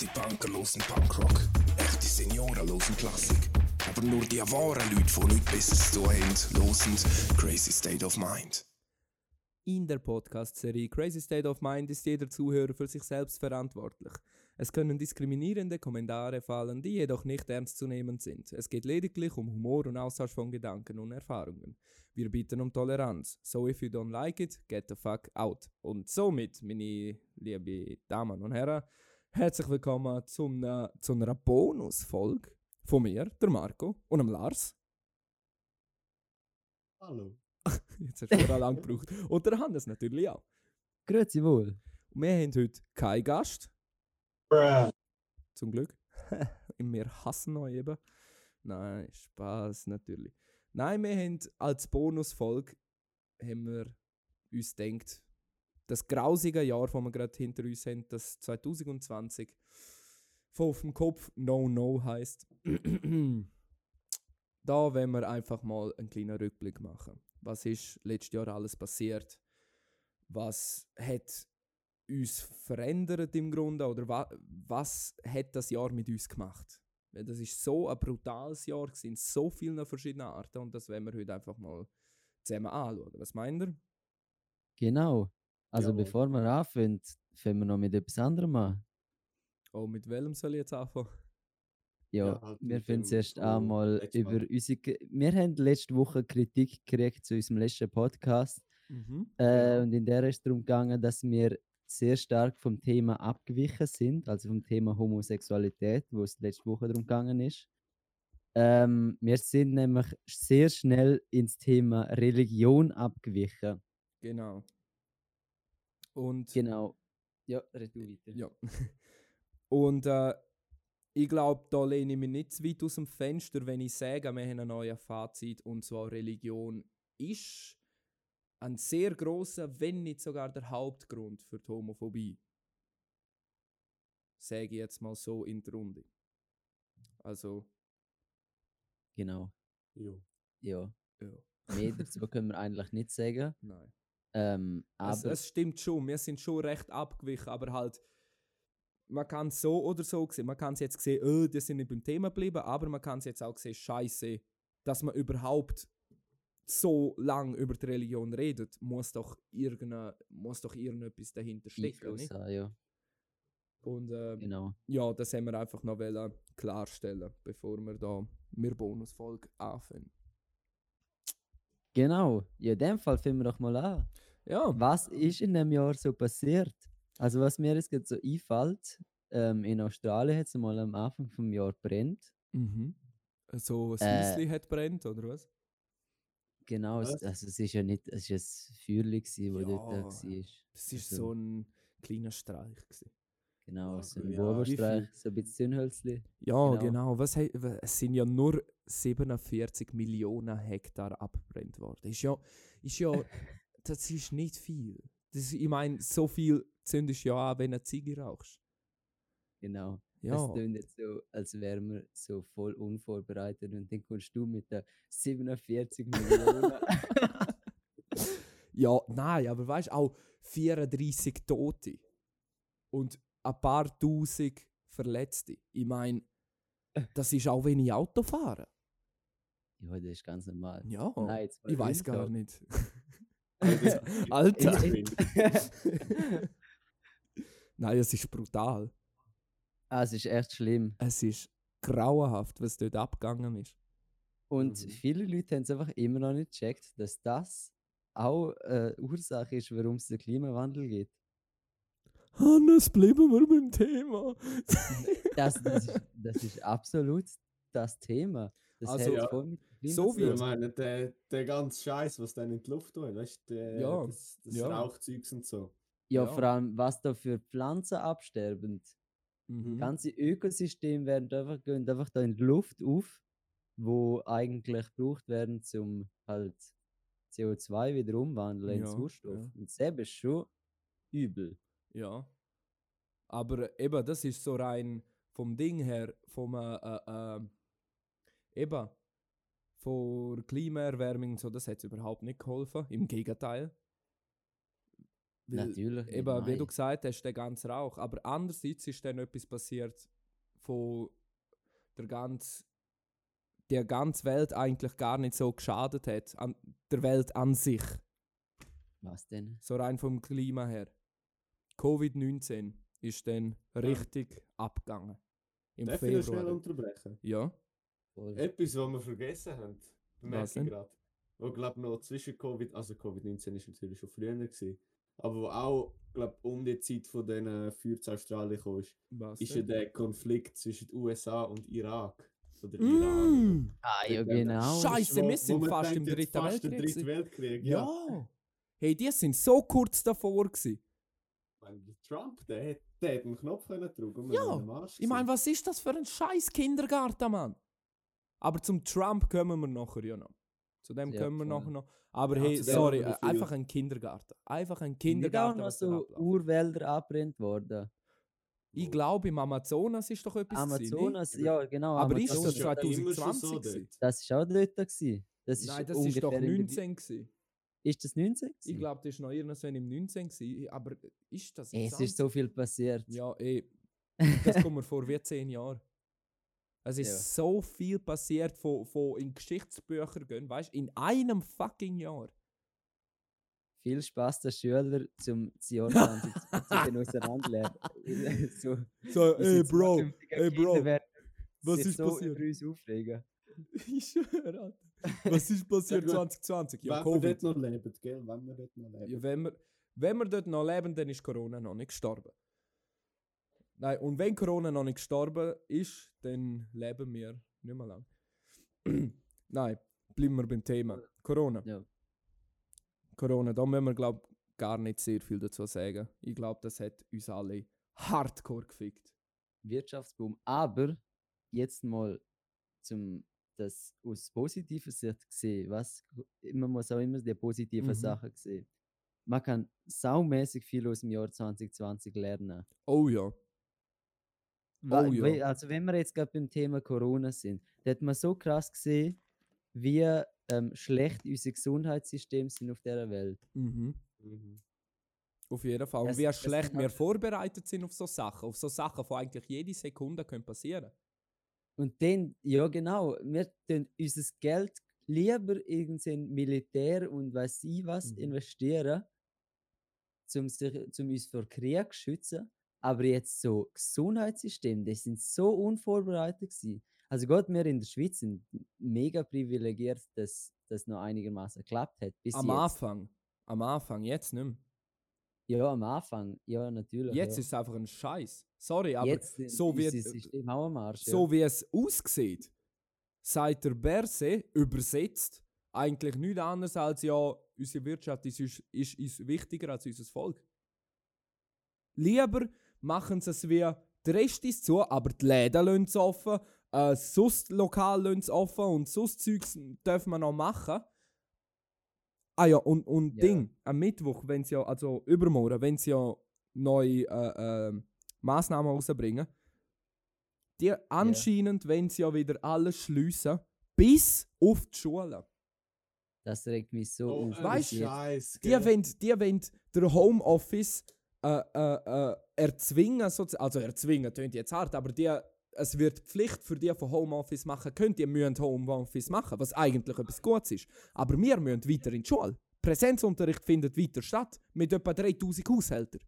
Echte Punker losen Punkrock. Echte Senioren losen Klassik. Aber nur die wahren Leute, die nichts Besseres zu haben, losen Crazy State of Mind. In der Podcast-Serie Crazy State of Mind ist jeder Zuhörer für sich selbst verantwortlich. Es können diskriminierende Kommentare fallen, die jedoch nicht ernst zu nehmen sind. Es geht lediglich um Humor und Austausch von Gedanken und Erfahrungen. Wir bitten um Toleranz. So if you don't like it, get the fuck out. Und somit, meine liebe Damen und Herren, herzlich willkommen zum, äh, zu einer Bonusfolge von mir, der Marco und dem Lars. Hallo. Jetzt hast du schon lange gebraucht. Und der Hannes natürlich auch. Grüezi wohl. Und wir haben heute keinen Gast, Bruh. zum Glück. wir hassen euch eben. Nein, Spaß natürlich. Nein, wir haben als Bonusfolge haben wir uns gedacht, das grausige Jahr, das wir gerade hinter uns haben, das 2020, von auf dem Kopf No No heißt. da wollen wir einfach mal einen kleinen Rückblick machen. Was ist letztes Jahr alles passiert? Was hat uns verändert im Grunde oder wa was hat das Jahr mit uns gemacht? Das ist so ein brutales Jahr in so vielen verschiedenen Arten und das werden wir heute einfach mal zusammen anschauen. Was meint ihr? Genau. Also Jawohl. bevor wir anfangen, fangen wir noch mit etwas anderem an. Oh, mit welchem soll ich jetzt anfangen? Ja, Ja, halt wir fangen zuerst wo einmal über Mal- unsere... Wir haben letzte Woche Kritik gekriegt zu unserem letzten Podcast. Mhm. Äh, Genau. Und in der ist es darum gegangen, dass wir sehr stark vom Thema abgewichen sind, also vom Thema Homosexualität, wo es letzte Woche darum gegangen ist. Ähm, wir sind nämlich sehr schnell ins Thema Religion abgewichen. Genau. Und Genau. Ja, red du weiter. Ja. Und äh, ich glaube, da lehne ich mich nicht zu weit aus dem Fenster, wenn ich sage, wir haben ein neues Fazit und zwar Religion ist ein sehr großer, wenn nicht sogar der Hauptgrund für die Homophobie. Sage ich jetzt mal so in der Runde. Also, Genau. Jo. Ja. ja, Mehr dazu können wir eigentlich nicht sagen. nein. Ähm, Es, aber es stimmt schon, wir sind schon recht abgewichen, aber halt, man kann es so oder so sehen. Man kann es jetzt sehen, oh, die sind nicht beim Thema geblieben, aber man kann es jetzt auch sehen, scheiße, dass man überhaupt so lang über die Religion redet, muss doch, irgende, muss doch irgendetwas dahinter stecken. Nicht? haben, ja. Und ähm, Genau. ja, das haben wir einfach noch wollen klarstellen, bevor wir da mit Bonusfolge anfangen. Genau. Ja, in dem Fall fangen wir doch mal an. Ja, Was ist in dem Jahr so passiert? Also, was mir jetzt gerade so einfällt, ähm, in Australien hat es mal am Anfang vom Jahr brennt. mhm. So ein Äh, Häuschen hat brennt, oder was? Genau, es, Was? also es ist ja nicht, es ist ein Feuerli gsi, wo dort da Ja, war. Das war Also- so ein kleiner Streich. Gewesen. Genau, so ein ja, Bubenstreich, so ein bisschen Zündhölzli. Ja, Genau. genau. Was, es sind ja nur 47 Millionen Hektar abbrennt worden. Ist ja, ist ja, das ist nicht viel. Das, ich meine, so viel zündest du ja an, wenn du eine Ziege rauchst. Genau. Ja, Es klingt jetzt so, als wären wir so voll unvorbereitet und dann kommst du mit den 47 Millionen. ja nein, aber weißt du, auch 34 Tote und ein paar Tausend Verletzte. Ich meine, das ist auch wenig Autofahren. ja, das ist ganz normal. Ja, Nein, ich weiß gar Talk. nicht. In- Alter. in- Nein, es ist brutal. ah, es ist echt schlimm. Es ist grauenhaft, was dort abgegangen ist. Und Mhm. viele Leute haben es einfach immer noch nicht gecheckt, dass das auch äh, Ursache ist, warum es den Klimawandel gibt. Hannes, bleiben wir beim Thema. Das, das, ist, das ist absolut das Thema. Das Also, ja, voll mit dem so wie- Ich meine, der, der ganze Scheiß, was dann in die Luft tun, weißt du, Ja, das, das ja. Rauchzeugs und so. Ja, ja. vor allem, was da für Pflanzen absterben. Mhm. Ganze Ökosysteme werden einfach, gehen einfach da in die Luft auf, wo eigentlich gebraucht werden, um halt CO2 wieder umwandeln in Ja, Sauerstoff. ja. Und das ist schon übel. Ja. Aber eben, das ist so rein vom Ding her, vom äh, äh, äh, eben, von Klimaerwärmung so, das hat überhaupt nicht geholfen. Im Gegenteil. Weil Natürlich. Eben, wie du nein. gesagt hast, der ganze Rauch. Aber andererseits ist dann etwas passiert, von der ganz der ganze Welt eigentlich gar nicht so geschadet hat. An der Welt an sich. Was denn? So rein vom Klima her. Covid-19 ist dann richtig abgegangen. Im Darf ich noch schnell Februar. unterbrechen? Ja. Etwas, was wir vergessen haben, bemerke Was ich denn? gerade. Wo, glaube noch zwischen Covid, also Covid-19 ist natürlich schon früher gewesen, aber wo auch, glaube um die Zeit von diesen Feuer zu Australien kam, ist, Was ist ja der Konflikt zwischen den USA und Irak. Oder Iran. Mm. Ah, ja, äh, genau. Scheiße, wir sind fast im denkt, Dritten fast Weltkrieg. Weltkrieg, ja. Ja. Hey, die sind so kurz davor gewesen. Trump, der hat, der hat einen Knopf können drücken und wir Ja, wären am Arsch Ich meine, was ist das für ein scheiß Kindergarten, Mann? Aber zum Trump kommen wir nachher ja noch. Zu dem Ja, kommen wir voll. nachher noch. Aber Ja, hey, zu dem sorry, wir äh, einfach ein Kindergarten. Einfach ein nicht auch Kindergarten. noch was da so abläuft. Urwälder abbrennt worden. Ich glaube, im Amazonas ist doch etwas gewesen, Amazonas, ja genau. Aber ist Amazonas, das ja immer schon 2020 so gewesen? dort. Das ist auch dort gewesen. Das ist Nein, das ist ungefähr doch in der- 19 gewesen. Ist das 19? Ich gewesen? glaube, das ist noch irgendwann im 19 gewesen. Aber ist das Ey, Es 20? ist so viel passiert. Ja, eh. Das kommt mir vor wie 10 Jahre. Es ist Ja. so viel passiert, von, von in Geschichtsbücher gehen, weißt du, in einem fucking Jahr. Viel Spaß der Schüler zum 2020 auseinanderlernen. so, ey Bro, ey Bro, was ist so passiert? über uns aufregen. ich schwöre, Alter. Was ist passiert gut. 2020? Ja, Wenn wir Covid. dort noch leben, gell? Wenn wir dort noch leben. Ja, wenn, wir, wenn wir dort noch leben, dann ist Corona noch nicht gestorben. Nein, und wenn Corona noch nicht gestorben ist, dann leben wir nicht mehr lang. Nein, bleiben wir beim Thema. Corona. Ja. Corona, da müssen wir, glaube gar nicht sehr viel dazu sagen. Ich glaube, das hat uns alle hardcore gefickt. Wirtschaftsboom. Aber jetzt mal zum das aus positiver Sicht sehen, was man muss auch immer die positiven Mhm. Sachen sehen. Man kann saumäßig viel aus dem Jahr 2020 lernen. Oh ja. Oh ja. Also wenn wir jetzt gerade beim Thema Corona sind, da hat man so krass gesehen, wie ähm, schlecht unsere Gesundheitssysteme sind auf dieser Welt. Mhm. Mhm. Auf jeden Fall. Und wie schlecht wir vorbereitet sind auf so Sachen. Auf so Sachen, die eigentlich jede Sekunde können passieren Und dann, ja genau, wir tun unser Geld lieber in Militär und weiß ich was Mhm. investieren, um, sich, zum uns vor Krieg zu schützen. Aber jetzt so Gesundheitssystem, die sind so unvorbereitet gewesen. Also Gott, wir in der Schweiz sind mega privilegiert, dass das noch einigermaßen geklappt hat. Bis Am jetzt. Anfang. Am Anfang, jetzt nicht mehr. Ja, am Anfang, ja natürlich. Jetzt ja. ist es einfach ein Scheiß. Sorry, aber jetzt so wie, System auch am Arsch. ja. so wie es aussieht, sagt der Berse übersetzt eigentlich nichts anderes als ja, unsere Wirtschaft ist, uns- ist uns wichtiger als unser Volk. Lieber machen sie es wie der Rest ist zu, aber die Läden lassen sie offen, äh, sonst Lokal lassen sie offen und sonst Zeugs dürfen wir noch machen. Ah ja, und, und Ja. Ding, am Mittwoch, wenn sie ja, also übermorgen, wenn sie ja neue äh, äh, Massnahmen rausbringen, die anscheinend, wenn sie ja wieder alles schliessen, bis auf die Schulen. Das regt mich so Oh, auf. Weißt du, Scheiß, Die wollen, die wollen der Homeoffice äh, äh, äh, erzwingen, also erzwingen, klingt jetzt hart, aber die, es wird Pflicht für die, die Homeoffice machen können, die müssen Homeoffice machen, was eigentlich etwas Gutes ist. Aber wir müssen weiter in die Schule. Präsenzunterricht findet weiter statt, mit etwa 3000 Haushältern.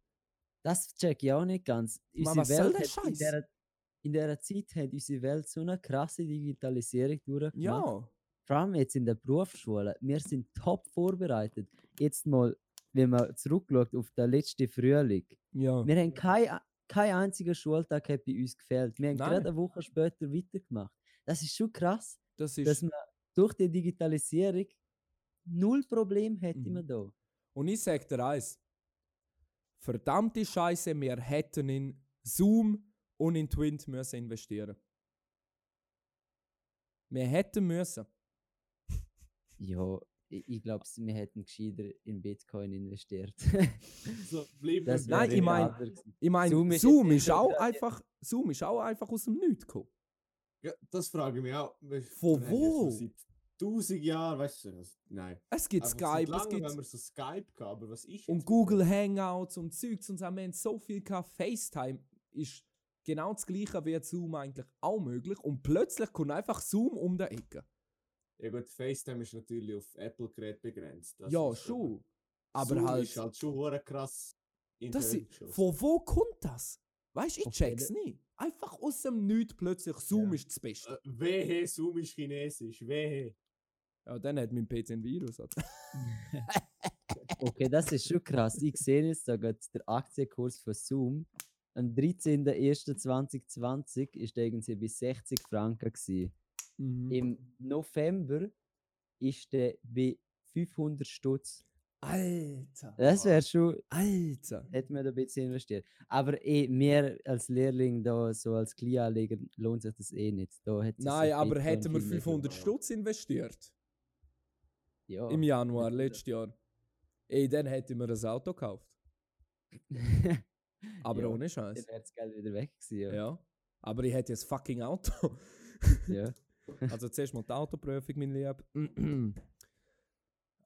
Das check ich auch nicht ganz. Unsere was soll Welt der hat in Scheiß? dieser, in dieser Zeit hat unsere Welt so eine krasse Digitalisierung durchgemacht. Ja. Vor allem jetzt in der Berufsschule. Wir sind top vorbereitet. Jetzt mal, wenn man zurückschaut auf den letzten Frühling. Ja. Wir haben kein, kein einziger Schultag hat bei uns gefehlt. Wir haben Nein. gerade eine Woche später weitergemacht. Das ist schon krass, Das dass ist, man durch die Digitalisierung null Problem hätte Mhm. man da. und ich sag dir eins. Verdammte Scheiße, wir hätten in Zoom und in Twint müssen investieren. Wir hätten müssen. Ja, ich, ich glaube, wir hätten gescheiter in Bitcoin investiert. So, Das Nein, ich mein- gewesen. Ich meine, Zoom Zoom, ist so auch einfach, Zoom ist auch einfach aus dem Nichts gekommen. Ja, das frage ich mich auch. Von wo? Seit tausend Jahren, weißt du, was- nein. Es gibt Einfach Skype, seit es gibt haben wir so Skype gehabt, aber was ist und Google Hangouts und Zeugs und so. Wir haben so viel gehabt. FaceTime ist genau das gleiche wie Zoom eigentlich auch möglich. Und plötzlich kommt einfach Zoom um die Ecke. Ja gut, FaceTime ist natürlich auf Apple-Gerät begrenzt. das ja, ist schon. Aber Zoom halt. ist halt schon hure krass. Das die i- Höhe geschossen. von wo kommt das? Weißt du, ich check's nie. Einfach aus dem Nichts plötzlich Zoom Ja. ist das Beste. Äh, Wehe, Zoom ist chinesisch, wehe. Ja, dann hat mein PC ein Virus. Okay, das ist schon krass. Ich sehe jetzt da gerade der Aktienkurs von Zoom. Am 13.01.2020 ist der irgendwie bei 60 Franken. Gewesen. Mhm. Im November ist der bei 500 Stutz. Alter. Das wäre schon, Alter. hätten wir da ein bisschen investiert. Aber eh, mir als Lehrling, da, so als Kleinanleger, lohnt sich das eh nicht. Da Nein, aber hätten wir viel mehr 500 ja. Stutz investiert Ja. im Januar letztes Jahr, ey, dann hätten wir ein Auto gekauft. Aber Ja, ohne Dann Scheiß. wäre das Geld wieder weg gewesen. Ja. Ja. Aber ich hätte jetzt fucking Auto. ja. Also zuerst mal die Autoprüfung, mein Lieb. ähm,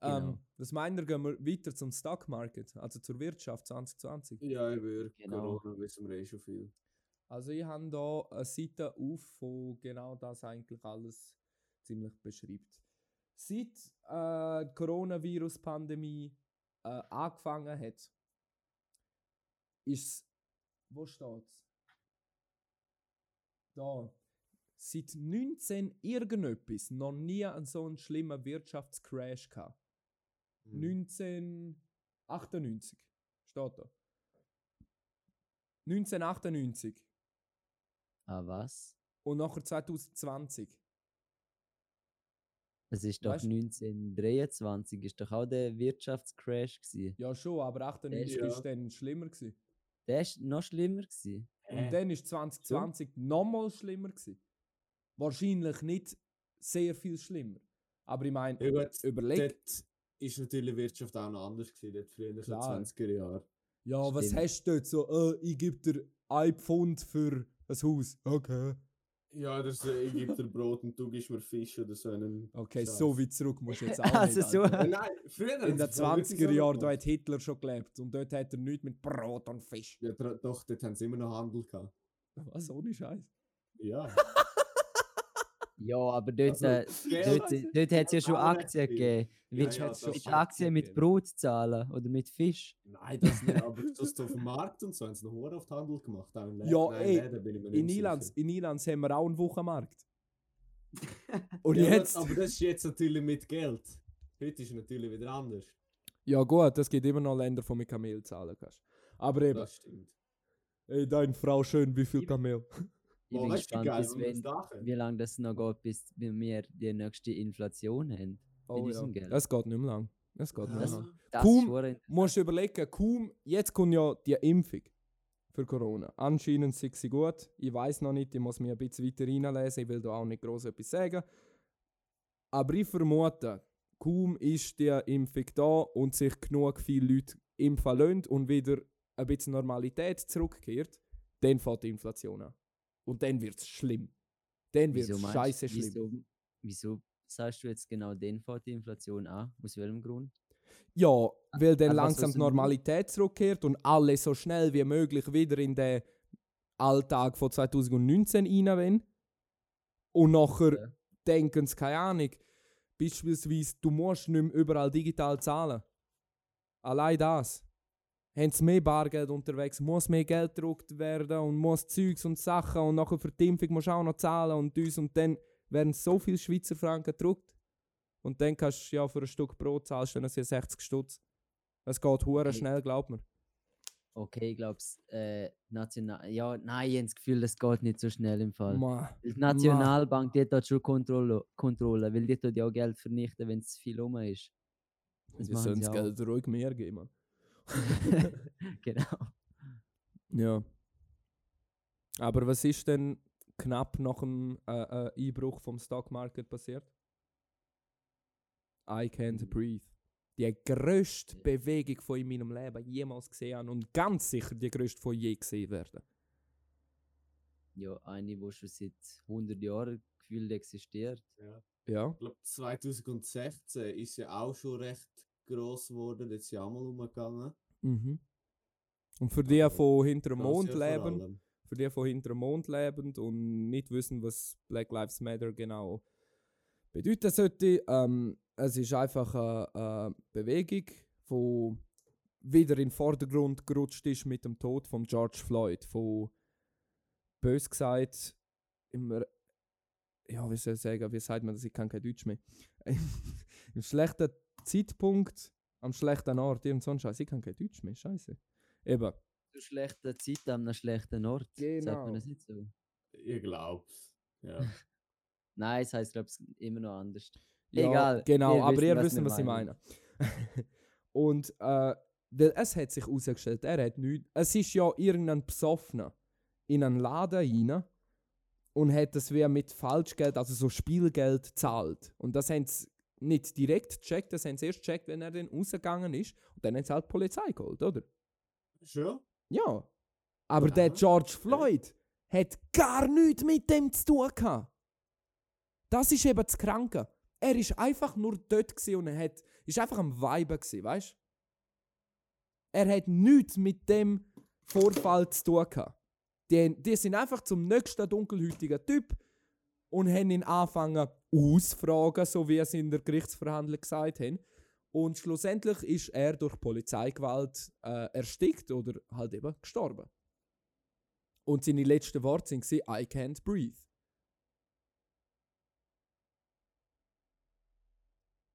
Genau. was meint ihr, gehen wir weiter zum Stock Market, also zur Wirtschaft 2020? Ja, ich würde. Genau. Corona wissen wir eh schon viel. Also ich habe da eine Seite auf, wo genau das eigentlich alles ziemlich beschreibt. Seit äh, die Coronavirus-Pandemie äh, angefangen hat, ist wo steht's? Da. Seit 19 irgendetwas noch nie einen so einen schlimmen Wirtschaftscrash gehabt. Hm. 1998 steht da. 1998 Ah, was? und nachher 2020. Es ist doch Weißt- 1923, ist doch auch der Wirtschaftscrash gewesen. Ja schon, aber 98 Ja. ist dann schlimmer gewesen. Der ist noch schlimmer gewesen. Und Äh, dann ist 2020 nochmal schlimmer gewesen. Wahrscheinlich nicht sehr viel schlimmer. Aber ich meine, Ja gut, überleg, dort ist natürlich die Wirtschaft auch noch anders gewesen, dort früher in den Klar. 20er Jahren. ja, was Stimmt. hast du dort so, äh, ich gebe dir ein Pfund für ein Haus. Okay. Ja, das, äh, ich gebe dir Brot und du gibst mir Fisch oder so einen. Okay, Scheiß. so weit zurück musst du jetzt auch Also nicht. so-. Äh, Nein, früher In den sie das auch wirklich 20er so Jahren, da hat Hitler schon gelebt. Und dort hat er nichts mit Brot und Fisch. Ja, doch, dort haben sie immer noch Handel gehabt. Was, ohne Scheiß. Ja. Ja, aber dort, Also, äh, dort, dort hat es ja schon Aktien gegeben. Ja, Willst ja, du das mit schon. Aktien mit. Brot zahlen oder mit Fisch? Nein, das nicht, aber das auf dem Markt und so haben sie noch Hure auf den Handel gemacht. Auch in Läden. Ja, Nein, ey, Läden bin ich mir In sicher. in Ilanz haben wir auch einen Wochenmarkt. Und Ja, jetzt. Aber das ist jetzt natürlich mit Geld. Heute ist es natürlich wieder anders. Ja, gut, es gibt immer noch Länder, wo mit Kamel zahlen kannst. Aber eben, Das stimmt. ey, deine Frau schön, wie viel Kamel? Ich bin gespannt, geil, bis wenn das wie lange das noch geht, bis wir die nächste Inflation haben. Oh, ja. Geld. Es geht nicht mehr lang. Es geht nicht mehr Das, lang. das Kaum- Musst du überlegen, kaum, jetzt kommt ja die Impfung für Corona. Anscheinend sind sie gut. Ich weiß noch nicht, ich muss mir ein bisschen weiter reinlesen, ich will da auch nicht groß etwas sagen. Aber ich vermute, kaum ist die Impfung da und sich genug viele Leute impfen lassen und wieder ein bisschen Normalität zurückkehrt, dann fängt die Inflation an. Und dann wird es schlimm. Dann wird Wieso es scheiße schlimm. Wieso, wieso sagst du jetzt genau den fährt die Inflation an? Aus welchem Grund? Ja, weil dann Einfach langsam die Normalität zurückkehrt und alle so schnell wie möglich wieder in den Alltag von 2019 rein wollen. Und nachher Ja. denken sie, keine Ahnung, beispielsweise, du musst nicht mehr überall digital zahlen. Allein das. Haben sie mehr Bargeld unterwegs, muss mehr Geld gedruckt werden und muss Zeugs und Sachen und nachher für die Impfung musst du auch noch zahlen und dies und dann werden so viele Schweizer Franken gedruckt. Und dann kannst du ja für ein Stück Brot zahlst, dann sind 60 Stutz. Es geht hure schnell, glaub mir. Okay, ich glaube, äh, national. Ja, nein, ich habe das Gefühl, das geht nicht so schnell im Fall. Ma. Die Nationalbank, die hat schon Kontrolle, Kontrolle weil die tut ja auch Geld vernichten, wenn es viel rum ist. Das Die sollen das. Geld ruhig mehr geben. Genau. Ja. Aber was ist denn knapp nach dem äh, äh, Einbruch vom Stock Market passiert? I can't breathe. Die grösste Bewegung von in meinem Leben jemals gesehen habe und ganz sicher die grösste von je gesehen werden. Ja, eine, die schon seit 100 Jahren gefühlt existiert. Ja. Ich glaube, 2016 ist ja auch schon recht gross geworden, jetzt ja auch mal umgegangen. Mhm. Und für die von hinter dem Mond leben, für die von hinter dem Mond lebend und nicht wissen, was Black Lives Matter genau bedeuten sollte, ähm, es ist einfach eine, eine Bewegung, die wieder in den Vordergrund gerutscht ist mit dem Tod von George Floyd, von bös gesagt immer ja, wie soll ich sagen, wie sagt man das, ich kann kein Deutsch mehr. Im schlechten Zeitpunkt, am schlechten Ort, irgend so ein Scheiß, ich kann kein Deutsch mehr, scheiße. Eben. Zu schlechter Zeit an einem schlechten Ort. Sagt Genau. man das nicht so? Ich glaub's. Ja. Nein, es heisst, glaube ich, immer noch anders. Ja, Egal, Genau, ihr aber wisst, ihr was wisst, wir was ich meine. Und äh, weil es hat sich herausgestellt, er hat nichts. Es ist ja irgendein Besoffener in einen Laden rein und hat das wie mit Falschgeld, also so Spielgeld, gezahlt. Und das haben sie nicht direkt gecheckt, das haben sie erst gecheckt, wenn er dann rausgegangen ist. Und dann haben sie halt die Polizei geholt, oder? Schon? Ja. Aber der Aha. George Floyd hat gar nichts mit dem zu tun gehabt. Das ist eben das Kranke. Er ist einfach nur dort und er hat, ist einfach am Weiben gsi, weißt? Er hat nichts mit dem Vorfall zu tun gehabt. Die, die sind einfach zum nächsten dunkelhäutigen Typ und haben ihn angefangen ausfragen, so wie sie in der Gerichtsverhandlung gesagt haben. Und schlussendlich ist er durch Polizeigewalt äh, erstickt oder halt eben gestorben. Und seine letzten Worte sind I can't breathe.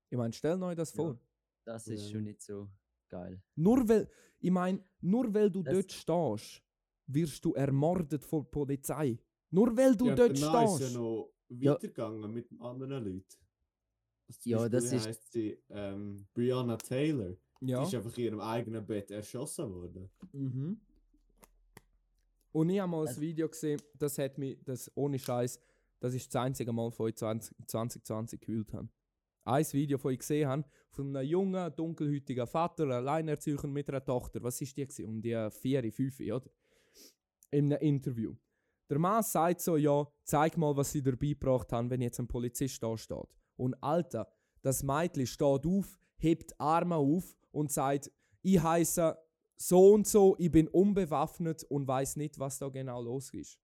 Ich meine, stell euch das Ja. vor. Das ist Ja. schon nicht so geil. Nur weil, ich meine, nur weil du Das- dort stehst, wirst du ermordet von der Polizei. Nur weil du ja, dort danach ist stehst. ja noch Ja. weitergegangen mit anderen Leuten. Also zum Ja, Beispiel, das ist- heisst sie, ähm, Breonna Taylor. Ja. Die ist einfach in ihrem eigenen Bett erschossen worden. Mhm. Und ich habe mal ein Also- Video gesehen, das hat mich, das ohne Scheiß, das ist das einzige Mal, wo ich 20, 2020 gewählt habe. Ein Video, das ich gesehen habe, von einem jungen, dunkelhäutigen Vater, Alleinerzeuger mit einer Tochter. Was ist die? Gewesen? Um die vier, fünf, oder? In einem Interview. Der Mann sagt so: Ja, zeig mal, was sie dabei gebracht haben, wenn jetzt ein Polizist da steht. Und Alter, das Mädchen steht auf, hebt Arme auf und sagt: Ich heiße so und so, ich bin unbewaffnet und weiß nicht, was da genau los ist.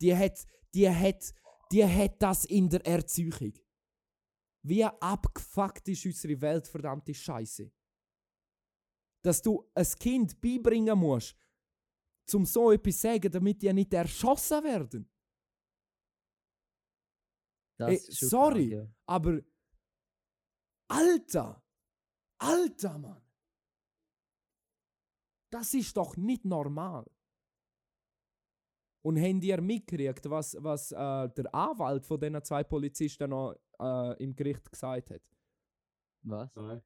Die hat, die hat, die hat das in der Erziehung. Wie abgefuckt ist unsere Welt, verdammte Scheiße. Dass du ein Kind beibringen musst, zum so etwas zu sagen, damit die nicht erschossen werden. Das Ey, ist schon sorry. krank, ja. Aber Alter, Alter Mann, das ist doch nicht normal. Und habt ihr mitgekriegt, was, was äh, der Anwalt von diesen zwei Polizisten noch äh, im Gericht gesagt hat? Was? Nein.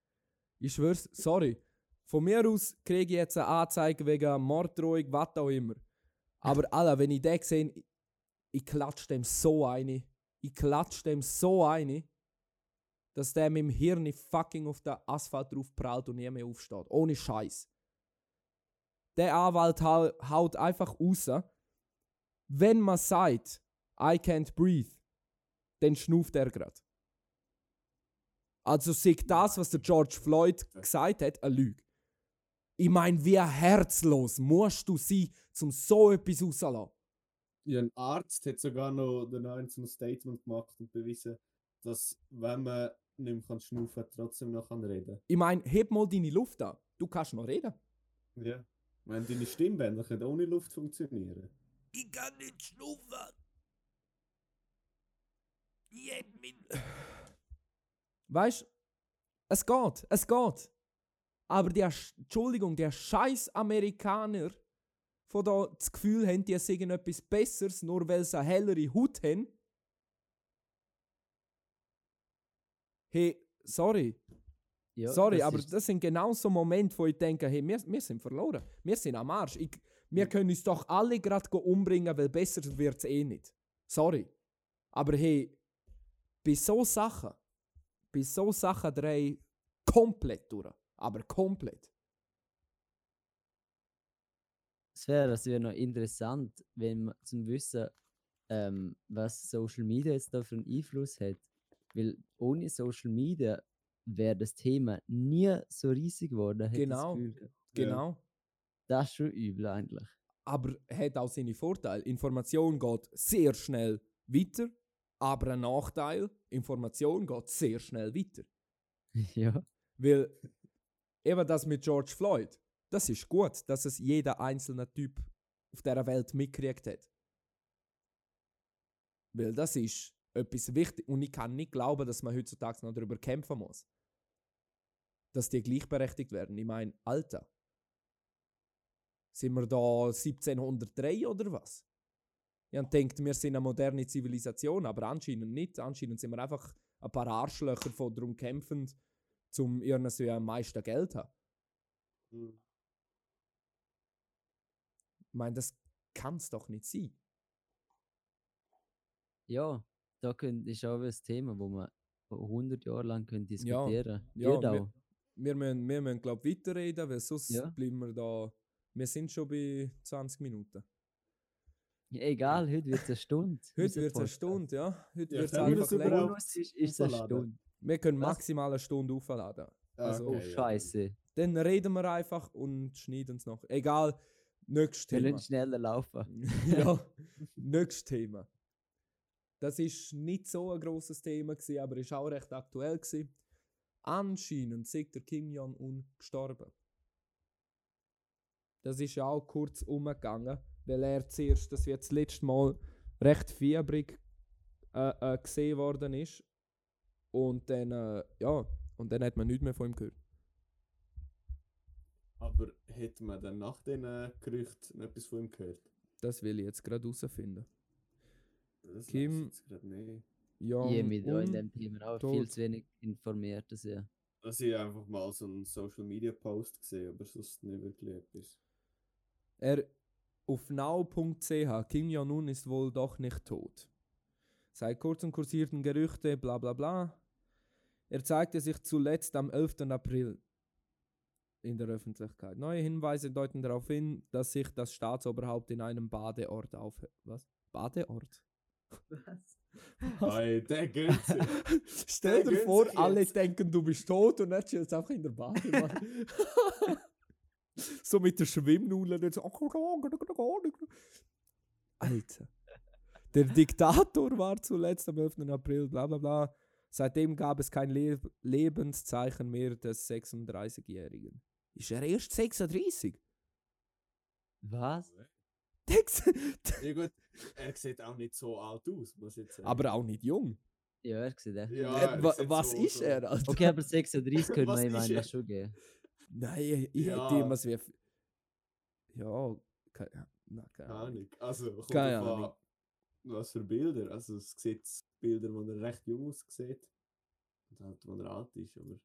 Ich schwör's, sorry. Von mir aus kriege ich jetzt eine Anzeige wegen Morddrohung, was auch immer. Aber Alter, wenn ich den sehe, ich, ich klatsch dem so eine. Ich klatsch dem so eine, dass der mit dem Hirn fucking auf den Asphalt drauf prallt und nie mehr aufsteht. Ohne Scheiß. Der Anwalt hau, haut einfach raus, wenn man sagt, I can't breathe, dann schnuft er grad. Also sagt das, was der George Floyd gesagt hat, eine Lüge. Ich meine, wie herzlos musst du sein, um so etwas rauszulassen? Ja, ein Arzt hat sogar noch danach so ein Statement gemacht und bewiesen, dass wenn man nicht mehr kann schnaufen kann, trotzdem noch kann reden Ich meine, heb mal deine Luft an. Du kannst noch reden. Ja. Wenn deine Stimmbänder können ohne Luft funktionieren. Ich kann nicht schnaufen. Ich hab mein... Weißt es geht, es geht. Aber die, Sch- Entschuldigung, die scheiß Amerikaner, von da das Gefühl haben, die sagen etwas Besseres, nur weil sie eine hellere Haut haben. Hey, sorry, Ja, Sorry, das aber das sind genau so Momente, wo ich denke, hey, wir, wir sind verloren. Wir sind am Arsch. Ich, wir können uns doch alle gerade umbringen, weil besser wird es eh nicht. Sorry. Aber hey, bei so Sachen, bei so Sachen drehe ich komplett durch. Aber komplett. Es wäre das wär noch interessant, wenn man zum Wissen, ähm, was Social Media jetzt da für einen Einfluss hat. Weil ohne Social Media wäre das Thema nie so riesig geworden. ich das Genau. Ja. Genau. Das ist schon übel eigentlich. Aber hat auch seine Vorteile. Information geht sehr schnell weiter, aber ein Nachteil, Information geht sehr schnell weiter. ja. Weil eben das mit George Floyd, das ist gut, dass es jeder einzelne Typ auf dieser Welt mitgekriegt hat. Weil das ist etwas wichtig und ich kann nicht glauben, dass man heutzutage noch darüber kämpfen muss. Dass die gleichberechtigt werden. Ich meine, Alter. Sind wir da 1703 oder was? Ich hab gedacht, wir sind eine moderne Zivilisation, aber anscheinend nicht. Anscheinend sind wir einfach ein paar Arschlöcher, die darum kämpfen, um irgendwie am meisten Geld zu haben. Hm. Ich meine, das kann es doch nicht sein. Ja, da könnt, ist auch ein Thema, wo man 100 Jahre lang können Ja, diskutieren ja, Wird wir-. Wir müssen, wir müssen glaube ich, weiterreden, weil sonst Ja. bleiben wir da. Wir sind schon bei 20 Minuten. Ja, egal, heute wird es eine Stunde. Heute wird es eine. Stunde, ja. Heute Ja, wird es einfach länger. ist, ist eine? Stunde. Wir können Was? maximal eine Stunde aufladen. Ah, Also- Oh, okay, ja. Scheiße. Dann reden wir einfach und schneiden es noch. Egal, nächstes Wir Thema. müssen schneller laufen. ja, nächstes Thema. Das ist nicht so ein großes Thema, gewesen, aber ist auch recht aktuell. Gewesen. Anscheinend ist der Kim Jong-un gestorben. Das ist ja auch kurz umgegangen, weil er zuerst, das wird das letzte Mal recht fiebrig äh, äh, gesehen worden ist. Und dann, äh, ja, und dann hat man nichts mehr von ihm gehört. Aber hätte man dann nach den äh, Gerüchten noch etwas von ihm gehört? Das will ich jetzt gerade herausfinden. Das Kim- ich jetzt grad nicht. Ja, Ich bin da in dem Thema auch tot. viel zu wenig informiert. Also, ja. Also ich einfach mal so einen Social Media Post gesehen, aber sonst nicht wirklich etwas. Er auf now.ch, Kim Jong-un ist wohl doch nicht tot. Seit kurzem kursierten Gerüchte, bla bla bla. Er zeigte sich zuletzt am 11. April in der Öffentlichkeit. Neue Hinweise deuten darauf hin, dass sich das Staatsoberhaupt in einem Badeort aufhält. Was? Badeort? Hey, der sich. Stell Der dir vor, alle jetzt. denken, du bist tot und dann chillst einfach in der Badewanne. so mit der Schwimmnudel. und so. Alter. Der Diktator war zuletzt am 11. April, bla bla bla. Seitdem gab es kein Le Lebenszeichen mehr des 36-Jährigen. Ist er erst 36? Was? Ja gut, er sieht auch nicht so alt aus, muss ich jetzt sagen. Aber auch nicht jung. Ja, er sieht echt. Ja, er wa sieht was so- ist so- er? Alter? Okay, aber 36 können Was wir ihm ist eigentlich schon geben. Nein, ich, ich Ja. hätte immer wie. f- Ja, keine, na, keine Ahnung. Also, Keine Ahnung. Was für Bilder. Also, es sieht Bilder, wo er recht jung aussieht. Und halt, wo er alt ist, aber.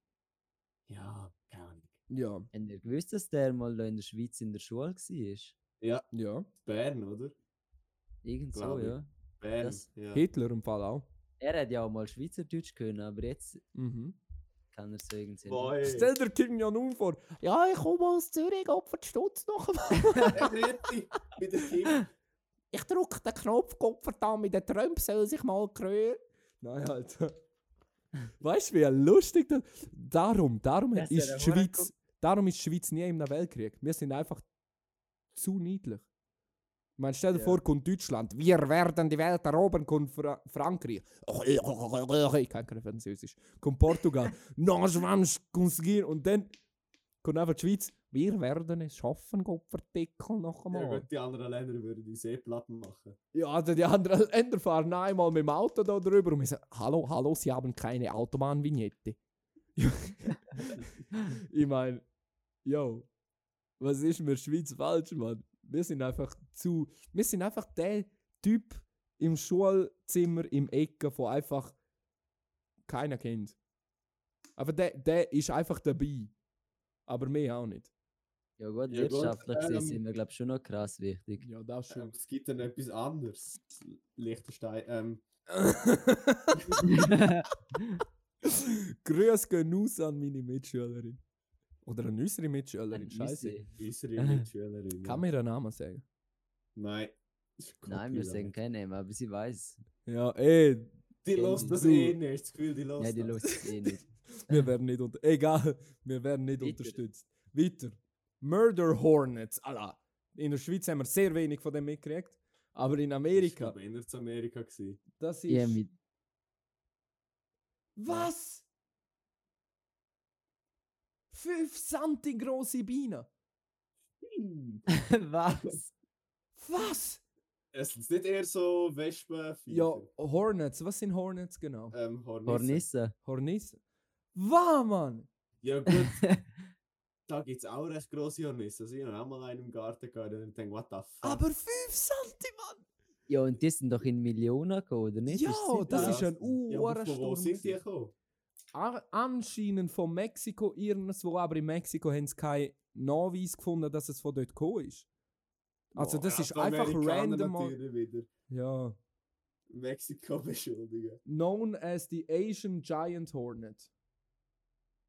Ja, keine Ahnung. Ja, Habt ihr gewusst, dass der mal in der Schweiz in der Schule war? Ja, ja. Bern, oder? Irgend so, ja. Bern. Das- ja. Hitler im Fall auch. Er hat ja auch mal Schweizerdeutsch können, aber jetzt Mhm. kann er so irgendwie Boy. Stell dir Kim Jong-un vor. Ja, ich komme aus Zürich, Opfer die Stutz noch. Er dich bei der Kim. Ich drücke den Knopf, da mit den Trump soll sich mal krönen. Nein, Alter. Weißt du, wie lustig das Darum, darum Das ist die Schweiz, darum ist die Schweiz nie im Weltkrieg. Wir sind einfach zu niedlich. Ich meine, stell dir Ja. vor, kommt Deutschland. Wir werden die Welt erobern, kommt Fra Frankreich. Ich kann kein Französisch. Kommt Portugal. Nós vamos conseguir. Und dann kommt einfach die Schweiz. Wir werden es schaffen, Gottverdeckel noch Ja, einmal. gut, die anderen Länder würden die Seeplatten machen. Ja, also die anderen Länder fahren einmal mit dem Auto da drüber und wir sagen, hallo, hallo, Sie haben keine Autobahnvignette. ich meine, yo, was ist mit der Schweiz falsch, Mann? Wir sind einfach zu, wir sind einfach der Typ im Schulzimmer im Ecke, von einfach keiner kennt. Aber der, der ist einfach dabei. Aber mehr auch nicht. Ja gut, Ja, gut, wirtschaftlich gesehen ähm, sind wir glaube ich schon noch krass wichtig. Ja, das Ähm, es gibt dann etwas anderes. Liechtenstein. Ähm, Grüß gehen raus an meine Mitschülerin. Oder an unsere Mitschülerin, Ein scheiße. Unsere Mitschülerin. Kann mir einen Namen sagen? Nein. Das Nein, wir sagen keinen Namen, aber sie weiß. Ja, ey, Die lässt das eh nicht. Das Gefühl, die lässt Ja, die das. lässt es eh nicht. wir werden nicht unter egal, wir werden nicht Weiter. unterstützt. Weiter. Murder Hornets. Alla. In der Schweiz haben wir sehr wenig von dem mitgekriegt, aber in Ich Amerika, glaube, eher zu Amerika gewesen. das ist Ja, mit, Was? 5 Santi große Bienen. was? Was? Es sind nicht eher so Wespen, Ja, Hornets. Was sind Hornets genau? ähm, Hornissen. Hornisse. Hornissen. Was, Mann? Ja, gut. da gibt es auch recht grosse Hornissen. Also, ich habe auch mal einen im Garten gehabt und denke, what the fuck. Aber 5 Santi, Mann! Ja, und die sind doch in Millionen gekommen, oder nicht? Ja, das Ja. ist ein ja, aber von wo sind die gekommen? Anscheinend von Mexiko irgendwo, aber in Mexiko haben sie keinen Nachweis gefunden, dass es von dort gekommen ist. Also Boah, das ist einfach random. Ja. Mexiko beschuldigen. Known as the Asian Giant Hornet.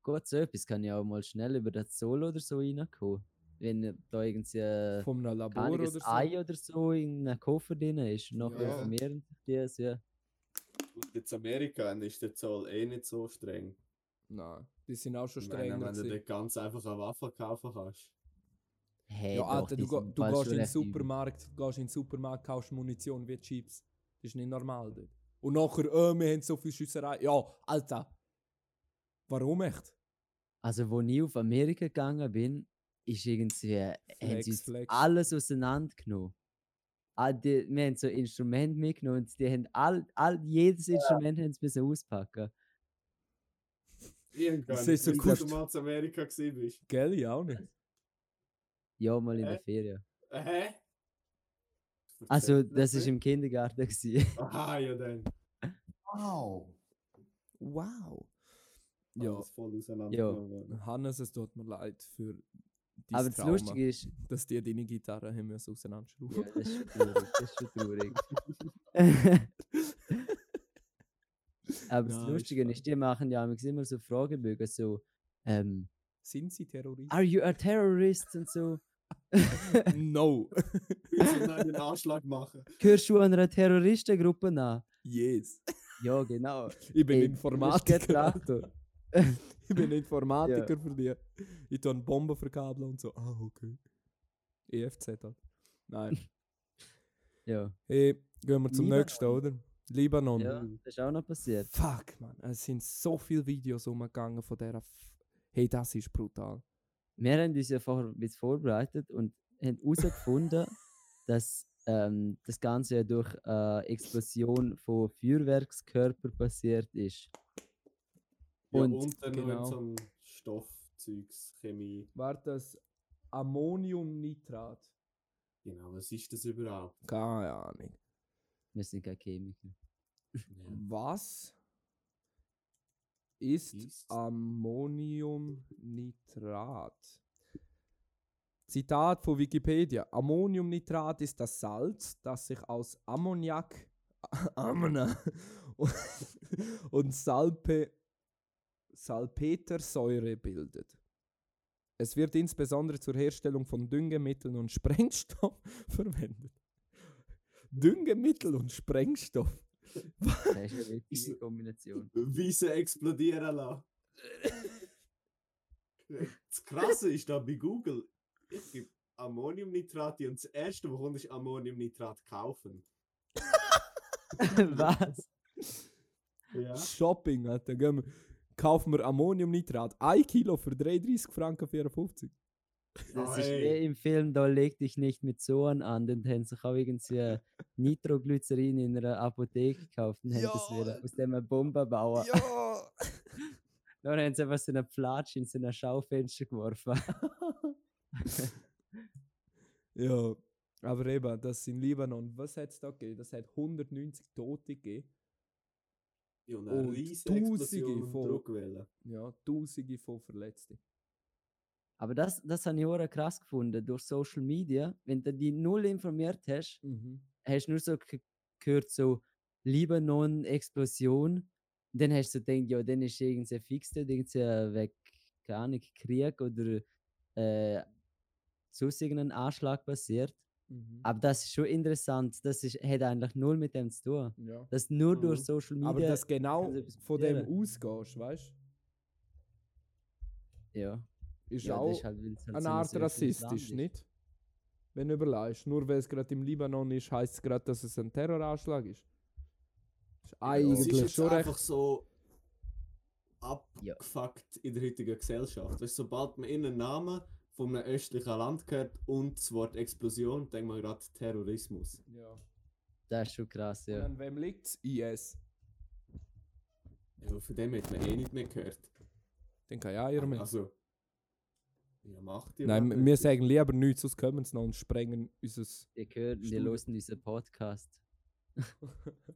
Gut, so etwas kann ja auch mal schnell über das Solo oder so reinkommen. Wenn da irgendwie einem Labor oder so. Ei oder so in einem Koffer drin ist. Nachher Ja. vermehren die es, ja. Und jetzt Amerika dann ist der Zoll eh nicht so streng. Nein, die sind auch schon Ich strenger. wenn du gewesen. dir ganz einfach eine Waffe kaufen kannst. Hey, Ja, doch, Alter, du, du gehst in den. Supermarkt, du gehst in den Supermarkt, kaufst Munition wie Chips. Das ist nicht normal dort. Und nachher, äh, wir haben so viel Schüsserei. Ja, Alter. Warum echt? Also, wo ich auf Amerika gegangen bin, ist irgendwie, haben Flex, sie uns Flex. alles auseinandergenommen. Ah, die, wir haben so Instrumente mitgenommen und die haben all, all, jedes Instrument haben sie müssen auspacken. Gar Das ist so dass du mal zu Amerika gewesen bist. Gell, ich auch nicht. Ja, mal in Hä? der Ferien. Äh, Hä? Also, das ist im Kindergarten. Gewesen. Aha, ja dann. Wow. Wow. Ja, Alles voll auseinandergenommen worden. Hannes, es tut mir leid für dein Aber das Trauma, Lustige ist, dass die deine Gitarre haben müssen ja, auseinanderschrauben. das ist schon traurig. Das ist traurig. Aber das ist Lustige fein. ist, die machen ja immer so Fragebögen, so, ähm, Sind sie Terroristen? are you a terrorist und so. no. Willst du noch einen Anschlag machen? Gehörst du einer Terroristengruppe an? yes. Ja, genau. Ich bin Ey, Informatiker. Ich bin Informatiker für dich. Ich tue Bomben verkabeln und so. Ah, okay. EFZ halt. Nein. Ja. Hey, gehen wir zum Libanon. nächsten, oder? Libanon. ja, das ist auch noch passiert. Fuck, man. Es sind so viele Videos umgegangen von dieser. F hey, das ist brutal. Wir haben uns ja vorher ein bisschen vorbereitet und haben herausgefunden, dass ähm, das Ganze ja durch äh, Explosion von Feuerwerkskörper passiert ist. Ja, Und- und, dann genau. noch so ein Stoffzeugs, Chemie. Warte, das Ammoniumnitrat. Genau, was ist das überhaupt? Keine Ahnung. Wir sind keine Chemiker. Ja. Was ist Ist- Ammoniumnitrat? Zitat von Wikipedia. Ammoniumnitrat ist das Salz, das sich aus Ammoniak Ammona und- und Salpe, Salpetersäure bildet. Es wird insbesondere zur Herstellung von Düngemitteln und Sprengstoff verwendet. Düngemittel und Sprengstoff. Das ist eine witzige Kombination. Wiese explodieren lassen. das Krasse ist da bei Google, ich gebe Ammoniumnitrate und das erste, was kommt, ist Ammoniumnitrat kaufen. Was? Ja. Shopping, Alter. Gehen wir, kaufen wir Ammoniumnitrat. 1 Kilo für 33 Franken 54. Das ist ey. wie im Film, da leg dich nicht mit so an an, dann haben sich auch irgendwie Nitroglycerin in einer Apotheke gekauft und haben das wieder aus dem eine Bombe bauen. Ja! Dann haben sie einfach so einen Platsch in so ein Schaufenster geworfen. ja, aber eben, das in Libanon, was hat es da gegeben? Das hat 190 Tote gegeben. Ja, und eine Und riesige Tausende von- Druckwelle. Ja, Tausende von Verletzten. Aber das, das habe ich auch krass gefunden durch Social Media. Wenn du die null informiert hast, Mhm. hast du nur so ge- gehört, so Libanon-Explosion. Dann hast du gedacht, ja, dann ist irgendwie fix dort, irgendwie weg, keine Ahnung, Krieg oder äh, sonst irgendein Anschlag passiert. Mhm. Aber das ist schon interessant. Das ist, hat eigentlich null mit dem zu tun. Ja. Dass du nur Mhm. durch Social Media. Aber dass genau von dem ausgehst, weißt Ja. du, ist ja, auch ist halt, halt eine Art rassistisch, ist. nicht? Wenn du überlegst, nur weil es gerade im Libanon ist, heißt es gerade, dass es ein Terroranschlag ist. ist es ist eigentlich jetzt schon einfach recht. so abgefuckt in der heutigen Gesellschaft. Weißt, sobald man in einen Namen von einem östlichen Land gehört und das Wort Explosion, denkt man gerade Terrorismus. Ja. Das ist schon krass, Und ja. an wem liegt es? IS. Ja, von dem hat man eh nicht mehr gehört. Den kann ja jeder mehr. Also, ja, macht ihr Nein, wir sagen lieber nichts, sonst kommen sie noch und sprengen unser. Die hören, die Studio. hören unseren Podcast.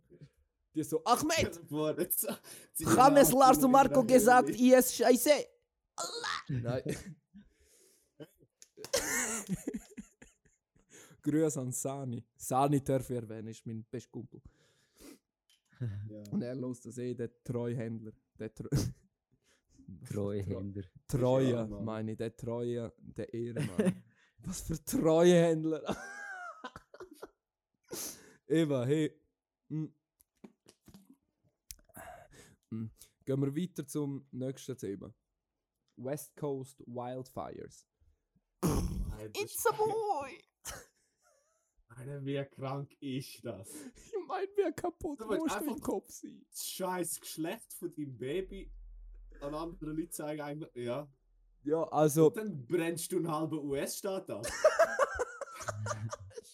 Die so, Ahmed! James, Lars und Marco gesagt. IS Scheiße! Nein. Grüße an Sani. Sani darf ich erwähnen, ist mein bester Kumpel. Ja. Und er lässt das eh, der Treuhändler. Der Treu Treuhänder. Treue, meine ich, der Treue, der Ehrenmann. Was für Treuhändler. Eva, hey. Mm. Mm. Gehen wir weiter zum nächsten Thema. West Coast Wildfires. Nein, ist- a boy! Alter, wie krank ist das? Ich meine, wie kaputt Du musst du im Kopf sein. Das scheiß Geschlecht von deinem Baby an andere Leute sagen eigentlich, ja. Ja, also. Und dann brennst du einen halben US-Staat an.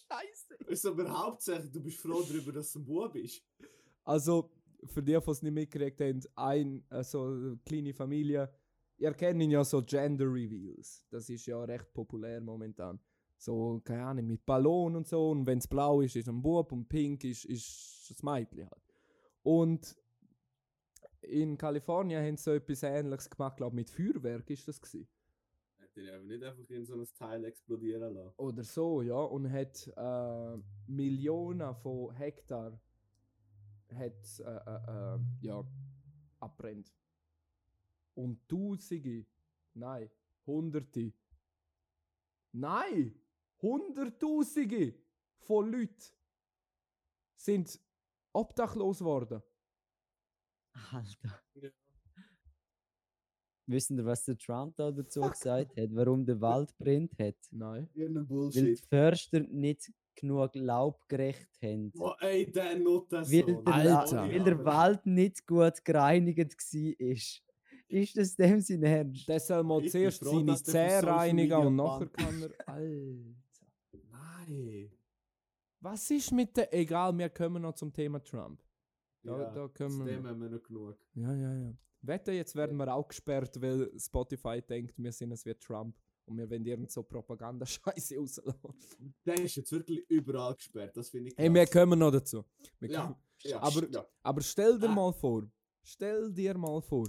Scheiße! ist aber hauptsächlich, du bist froh darüber, dass du ein Bub bist. Also, für die, die es nicht mitgekriegt haben, ein, also eine kleine Familie, ihr kennt ihn ja so Gender Reveals. Das ist ja recht populär momentan. So, keine Ahnung, mit Ballon und so. Und wenn es blau ist, ist ein Bub und pink ist, ist das Mädchen halt. Und in Kalifornien haben sie so etwas ähnliches gemacht, glaube mit Feuerwerk ist das gewesen. Hätte ich aber nicht einfach in so ein Teil explodieren lassen. Oder so, ja. Und hat äh, Millionen von Hektar hat, äh, äh, äh, ja, abbrennt. Und Tausende, nein, Hunderte, nein, Hunderttausende von Leuten sind obdachlos worden. Alter. Ja. Wissen ihr, was der Trump da dazu gesagt hat? Warum der Wald brennt hat? Nein. Weil die Förster nicht genug Laub gerecht haben. Oh, ey, der Nutter Weil der, Alter. weil der Wald nicht gut gereinigt war. Ist das dem sein Ernst? Der soll mal zuerst froh, seine Zähne reinigen und nachher kann er. Alter. Nein. Was ist mit der. Egal, wir kommen noch zum Thema Trump. Da, Ja, da können dem wir. haben wir noch genug. Ja, ja, ja. Wette, jetzt werden wir auch gesperrt, weil Spotify denkt, wir sind es wie Trump und wir wollen irgend so Propagandascheiße rauslassen. Der ist jetzt wirklich überall gesperrt, das finde ich Hey, wir krass. kommen noch dazu. Wir Ja, kommen- ja, aber- ja. Aber stell dir Ah. mal vor, stell dir mal vor,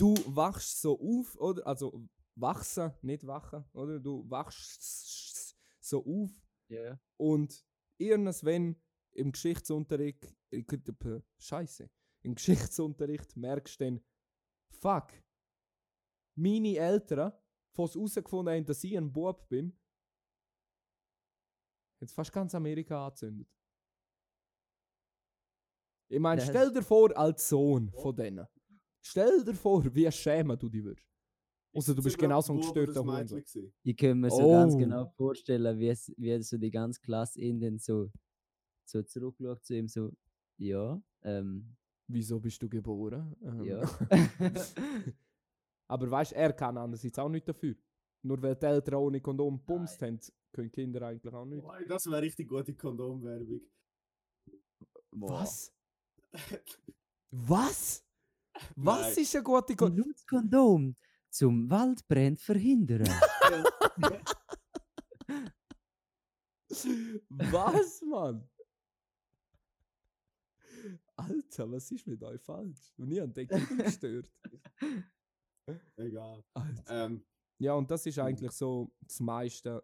du wachst so auf, oder? Also wachsen, nicht wachen, oder? Du wachst so auf Ja. und irgendwann im Geschichtsunterricht, Scheiße, im Geschichtsunterricht merkst du dann, fuck, meine Eltern, die es herausgefunden haben, dass ich ein Bub bin, jetzt fast ganz Amerika angezündet. Ich meine, stell dir vor, als Sohn von denen. Stell dir vor, wie schämen du dich würdest. Außer du bist Sogar genauso ein gestörter Hund. Ich kann mir so ganz Oh. genau vorstellen, wie, es, wie so die ganze Klasse in den so, so zurückschaut zu ihm so, ja, ähm, Wieso bist du geboren? Ähm, ja. Aber weißt er kann andererseits auch nicht dafür. Nur weil die Eltern ohne Kondom bumst haben, können Kinder eigentlich auch nicht. Boah, das wäre richtig gute Kondomwerbung. Was? Was? Was Nein. ist eine gute Kondom? Benutzt Kondom zum Waldbrand verhindern. Was, Mann? Alter, was ist mit euch falsch? Und ich habe den gestört. Egal. Ähm, Ja, und das ist eigentlich so das meiste,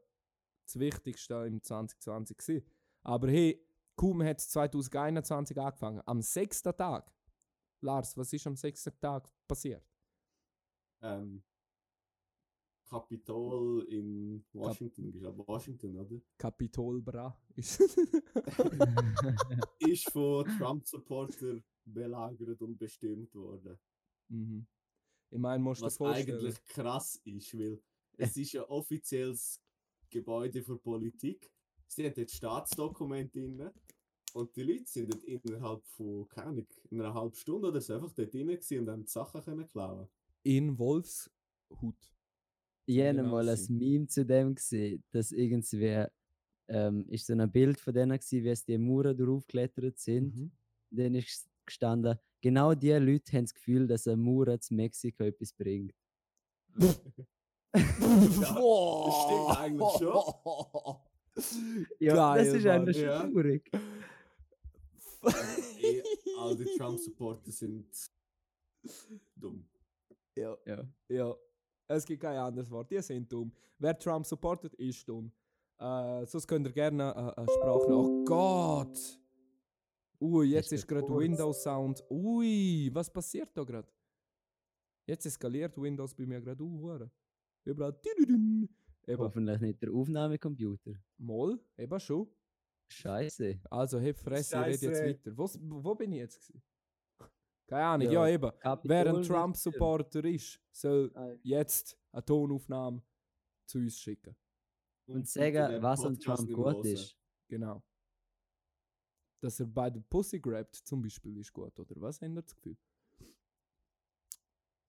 das Wichtigste im 2020 gewesen. Aber hey, kaum hat es 2021 angefangen. Am sechsten Tag. Lars, was ist am sechsten Tag passiert? ähm, Kapitol in Washington, ich glaube Washington, oder? Kapitol Bra. Ist Ist von Trump-Supporter belagert und bestimmt worden. mhm. Ich meine, musst Was eigentlich krass ist, weil es ist ein offizielles Gebäude für Politik. Sie haben dort Staatsdokumente drin. Und die Leute sind dort innerhalb von, keine Ahnung, einer halben Stunde oder so einfach dort drin gewesen und haben die Sachen können klauen. in Wolfshut. Ich habe genau mal ein. Meme zu dem gesehen, dass irgendwie ähm, ist so ein Bild von denen gewesen, wie es die Mauern draufgeklettert sind. Mhm. Dann ist gestanden, genau die Leute haben das Gefühl, dass eine Mauer zu Mexiko etwas bringt. das stimmt eigentlich schon. Ja, das Geil, ist eigentlich Mann, ja. Traurig. Eh, all die Trump-Supporter sind dumm. ja, Ja. ja. Es gibt kein anderes Wort. Die sind dumm. Wer Trump supportet, ist dumm. Äh, sonst könnt ihr gerne äh, eine Sprache. Oh Gott! Ui, jetzt Ist ist gerade kurz. Windows Sound. Ui, was passiert da gerade? Jetzt eskaliert Windows bei mir gerade. Uh. Überall. Hoffentlich nicht der Aufnahmecomputer. Moll, eben schon. Scheiße. Also, heb Fresse, ich rede jetzt weiter. Wo, wo bin ich jetzt? Gewesen? Keine Ahnung, Ja, ja, eben. Wer ein Kapitol Trump-Supporter ist, soll Ah, jetzt eine Tonaufnahme zu uns schicken. Und bitte sagen, was an Trump gut ist. Genau. Dass er bei der Pussy grabt, zum Beispiel, ist gut, oder was? Habt ihr das Gefühl?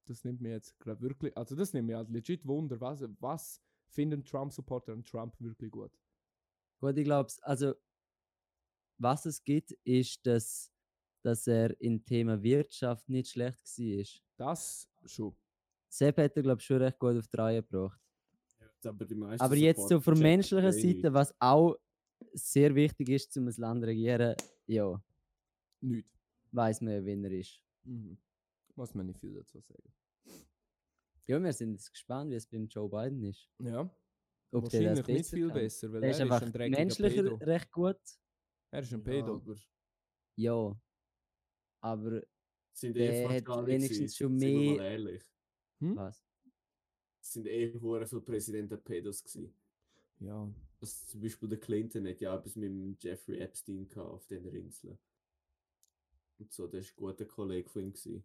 Das nimmt mir jetzt gerade wirklich, also das nimmt mir halt legit Wunder, was, was finden Trump-Supporter an Trump wirklich gut? Gut, ich glaube, also was es gibt, ist, dass, dass er im Thema Wirtschaft nicht schlecht war. Das schon. Sepp hat er, glaube ich, schon recht gut auf die Reihe gebracht. Aber, die meisten Aber jetzt so von menschlicher. Seite, was auch sehr wichtig ist, um ein Land zu regieren, ja, Nicht. weiß man ja, wen er ist. Mhm. Muss man nicht viel dazu sagen. Ja, wir sind jetzt gespannt, wie es beim Joe Biden ist. Ja, Ob wahrscheinlich nicht viel kann. besser, weil Er ist ist einfach ein dreckiger menschlicher Pedo. recht gut. Er ist ein Ja, Pedo. aber Ja. Aber sind Der eh hat fast alle wenigstens gewesen, schon sind wir mehr- mal ehrlich. Hm? was? Es sind eh hure viele Präsidenten Pedos gewesen. Ja, Also zum Beispiel der Clinton hat ja etwas mit dem Jeffrey Epstein gehabt auf den Inseln. Und so, der ist ein guter Kollege von ihm gewesen.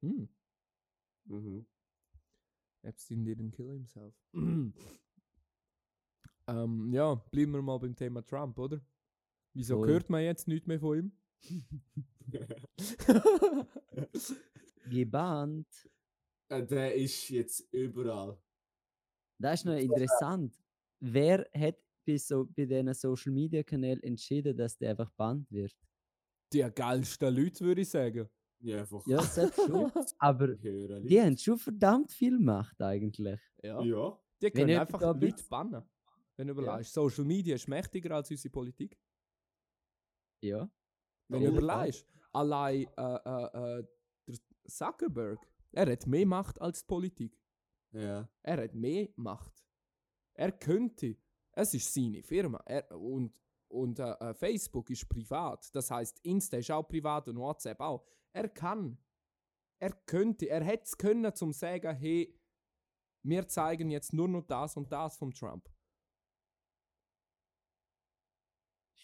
hm. Mhm. Epstein didn't kill himself. ähm, ja, bleiben wir mal beim Thema Trump, oder? Wieso Voll. hört man jetzt nichts mehr von ihm? Gebannt. Äh, der ist jetzt überall. Das ist noch interessant. Wer hat bei, so, bei diesen Social Media Kanälen entschieden, dass der einfach bannt wird? Die geilsten Leute, würde ich sagen. Ja, einfach Ja, selbst schon. Aber die haben schon verdammt viel Macht eigentlich. Ja. Ja. Die können einfach Leute bannen. Wenn du überlegst. Social Media ist mächtiger als unsere Politik. Ja. Wenn du überlegst, allein äh, äh, äh, der Zuckerberg, er hat mehr Macht als die Politik. Ja. Er hat mehr Macht. Er könnte. Es ist seine Firma. Er, und und äh, äh, Facebook ist privat. Das heißt, Insta ist auch privat und WhatsApp auch. Er kann. Er könnte. Er hätte es können, zum sagen, hey, wir zeigen jetzt nur noch das und das vom Trump.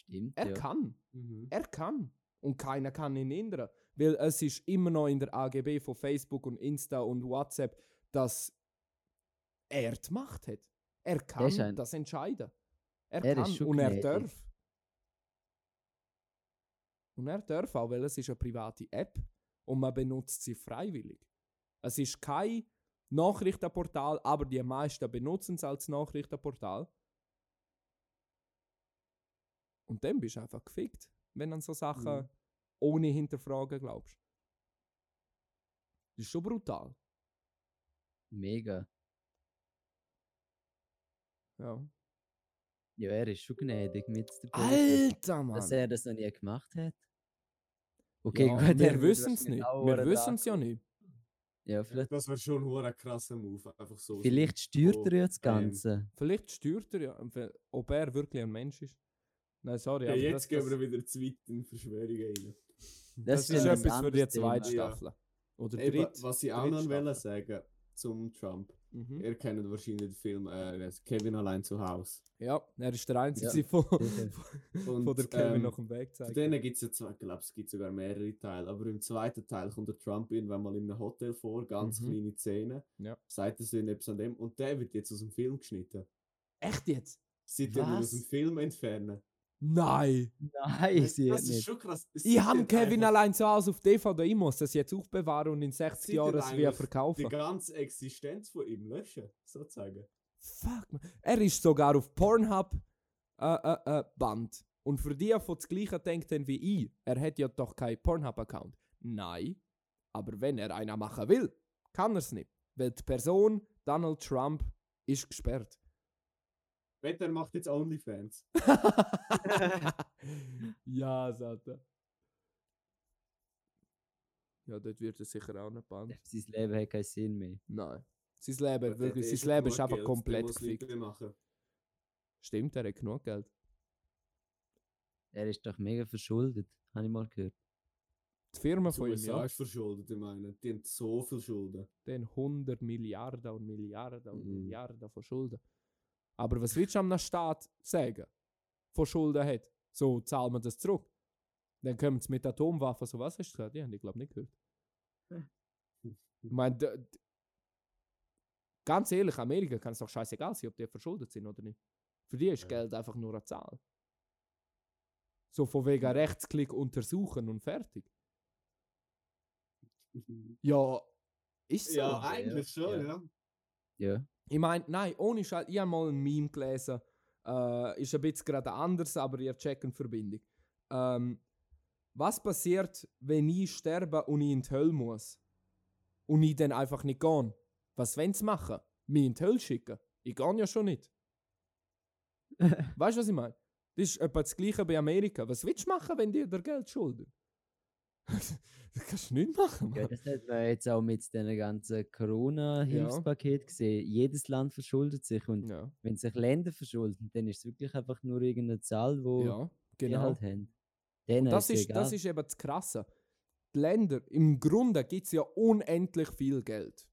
Stimmt. Er ja. kann. Mhm. Er kann. Und keiner kann ihn hindern. Weil es ist immer noch in der AGB von Facebook und Insta und WhatsApp, dass er die Macht hat. Er kann ein- das entscheiden. Er, Er ist kann schon und er darf. Und er darf auch, weil es ist eine private App und man benutzt sie freiwillig. Es ist kein Nachrichtenportal, aber die meisten benutzen es als Nachrichtenportal. Und dann bist du einfach gefickt, wenn du an so Sachen Mhm. ohne Hinterfragen glaubst. Das ist schon brutal. Mega. Ja. Ja, er ist schon gnädig mit der Politik. Alter, Mann! Dass er das noch nie gemacht hat. Okay, ja, gut. er wir wissen es nicht. auch Wir wissen es ja nicht. Ja, vielleicht, Das wäre schon ein krasser Move. Einfach so. vielleicht steuert er ja das Ganze. Vielleicht steuert er ja, ob er wirklich ein Mensch ist. Nein, sorry. Ja, aber jetzt das, gehen das, wir wieder zu weit in Verschwörungen rein. das, Das ist etwas für die anderes Thema. zweite Staffel. Oder Eben, dritte. was ich auch noch wollte sagen zum Trump. Mhm. Ihr kennt wahrscheinlich den Film äh, Kevin allein zu Hause. Ja, er ist der Einzige Ja, von. Und, von der Kevin ähm, nach dem Weg Von zeigt. denen gibt es ja zwei, ich glaube, es gibt sogar mehrere Teile. Aber im zweiten Teil kommt der Trump irgendwann mal in einem Hotel vor, ganz Mhm. kleine Szene. Ja. Sagt so in etwas an dem. Und der wird jetzt aus dem Film geschnitten. Echt jetzt? Ihn aus dem Film entfernen. Nein! Nein, ich sehe das es ist nicht. schon krass. Es Ich habe jetzt Kevin einfach allein zu Hause auf DVD. Ich muss das jetzt aufbewahren und in 60 Seid ihr Jahren es wieder verkaufen. Die ganze Existenz von ihm löschen, sozusagen. Fuck, man. Er ist sogar auf Pornhub äh, äh, äh, Band. Und für die, die das Gleiche denken wie ich, er hat ja doch keinen Pornhub-Account. Nein. Aber wenn er einer machen will, kann er es nicht. Weil die Person Donald Trump ist gesperrt. Wetter er macht jetzt OnlyFans. ja, Satan. Ja, dort wird er sicher auch nicht band. Sein Leben hat keinen Sinn mehr. Nein. Sein Leben, wirklich, sein Leben ist einfach Geld, komplett gefickt. Stimmt, er hat genug Geld. Er ist doch mega verschuldet, habe ich mal gehört. Die Firma Die von ihm, ja, ist verschuldet, ich meine. Die haben so viel Schulden. den 100 Milliarden und Milliarden und Mhm. Milliarden von Schulden. Aber was willst du einem Staat sagen, von Schulden hat? So zahlen wir das zurück. Dann kommen sie mit Atomwaffen, so was hast du gesagt? Die haben ich glaube nicht gehört. Ich meine, ganz ehrlich, Amerika kann es doch scheißegal sein, ob die verschuldet sind oder nicht. Für die ist Ja. Geld einfach nur eine Zahl. So von wegen Rechtsklick untersuchen und fertig. Ja, ist so. ja, eigentlich schon, ja. ja. Ich meine, nein, ohne Scheiß, ich habe mal ein Meme gelesen. Äh, ist ein bisschen gerade anders, aber ihr checkt die Verbindung. Ähm, was passiert, wenn ich sterbe und ich in die Hölle muss? Und ich dann einfach nicht gehe? Was wollen sie machen? Mich in die Hölle schicken? Ich gehe ja schon nicht. weißt du, was ich meine? Das ist etwa das Gleiche bei Amerika. Was willst du machen, wenn dir Geld schulden? das kannst du nicht machen. ja, das hat man jetzt auch mit den ganzen Corona-Hilfspaket gesehen. Jedes Land verschuldet sich und Ja, wenn sich Länder verschulden, dann ist es wirklich einfach nur irgendeine Zahl, wo ja die genau. halt haben. Denen Und das ist, egal. das ist eben das Krasse. Die Länder, im Grunde gibt es ja unendlich viel Geld.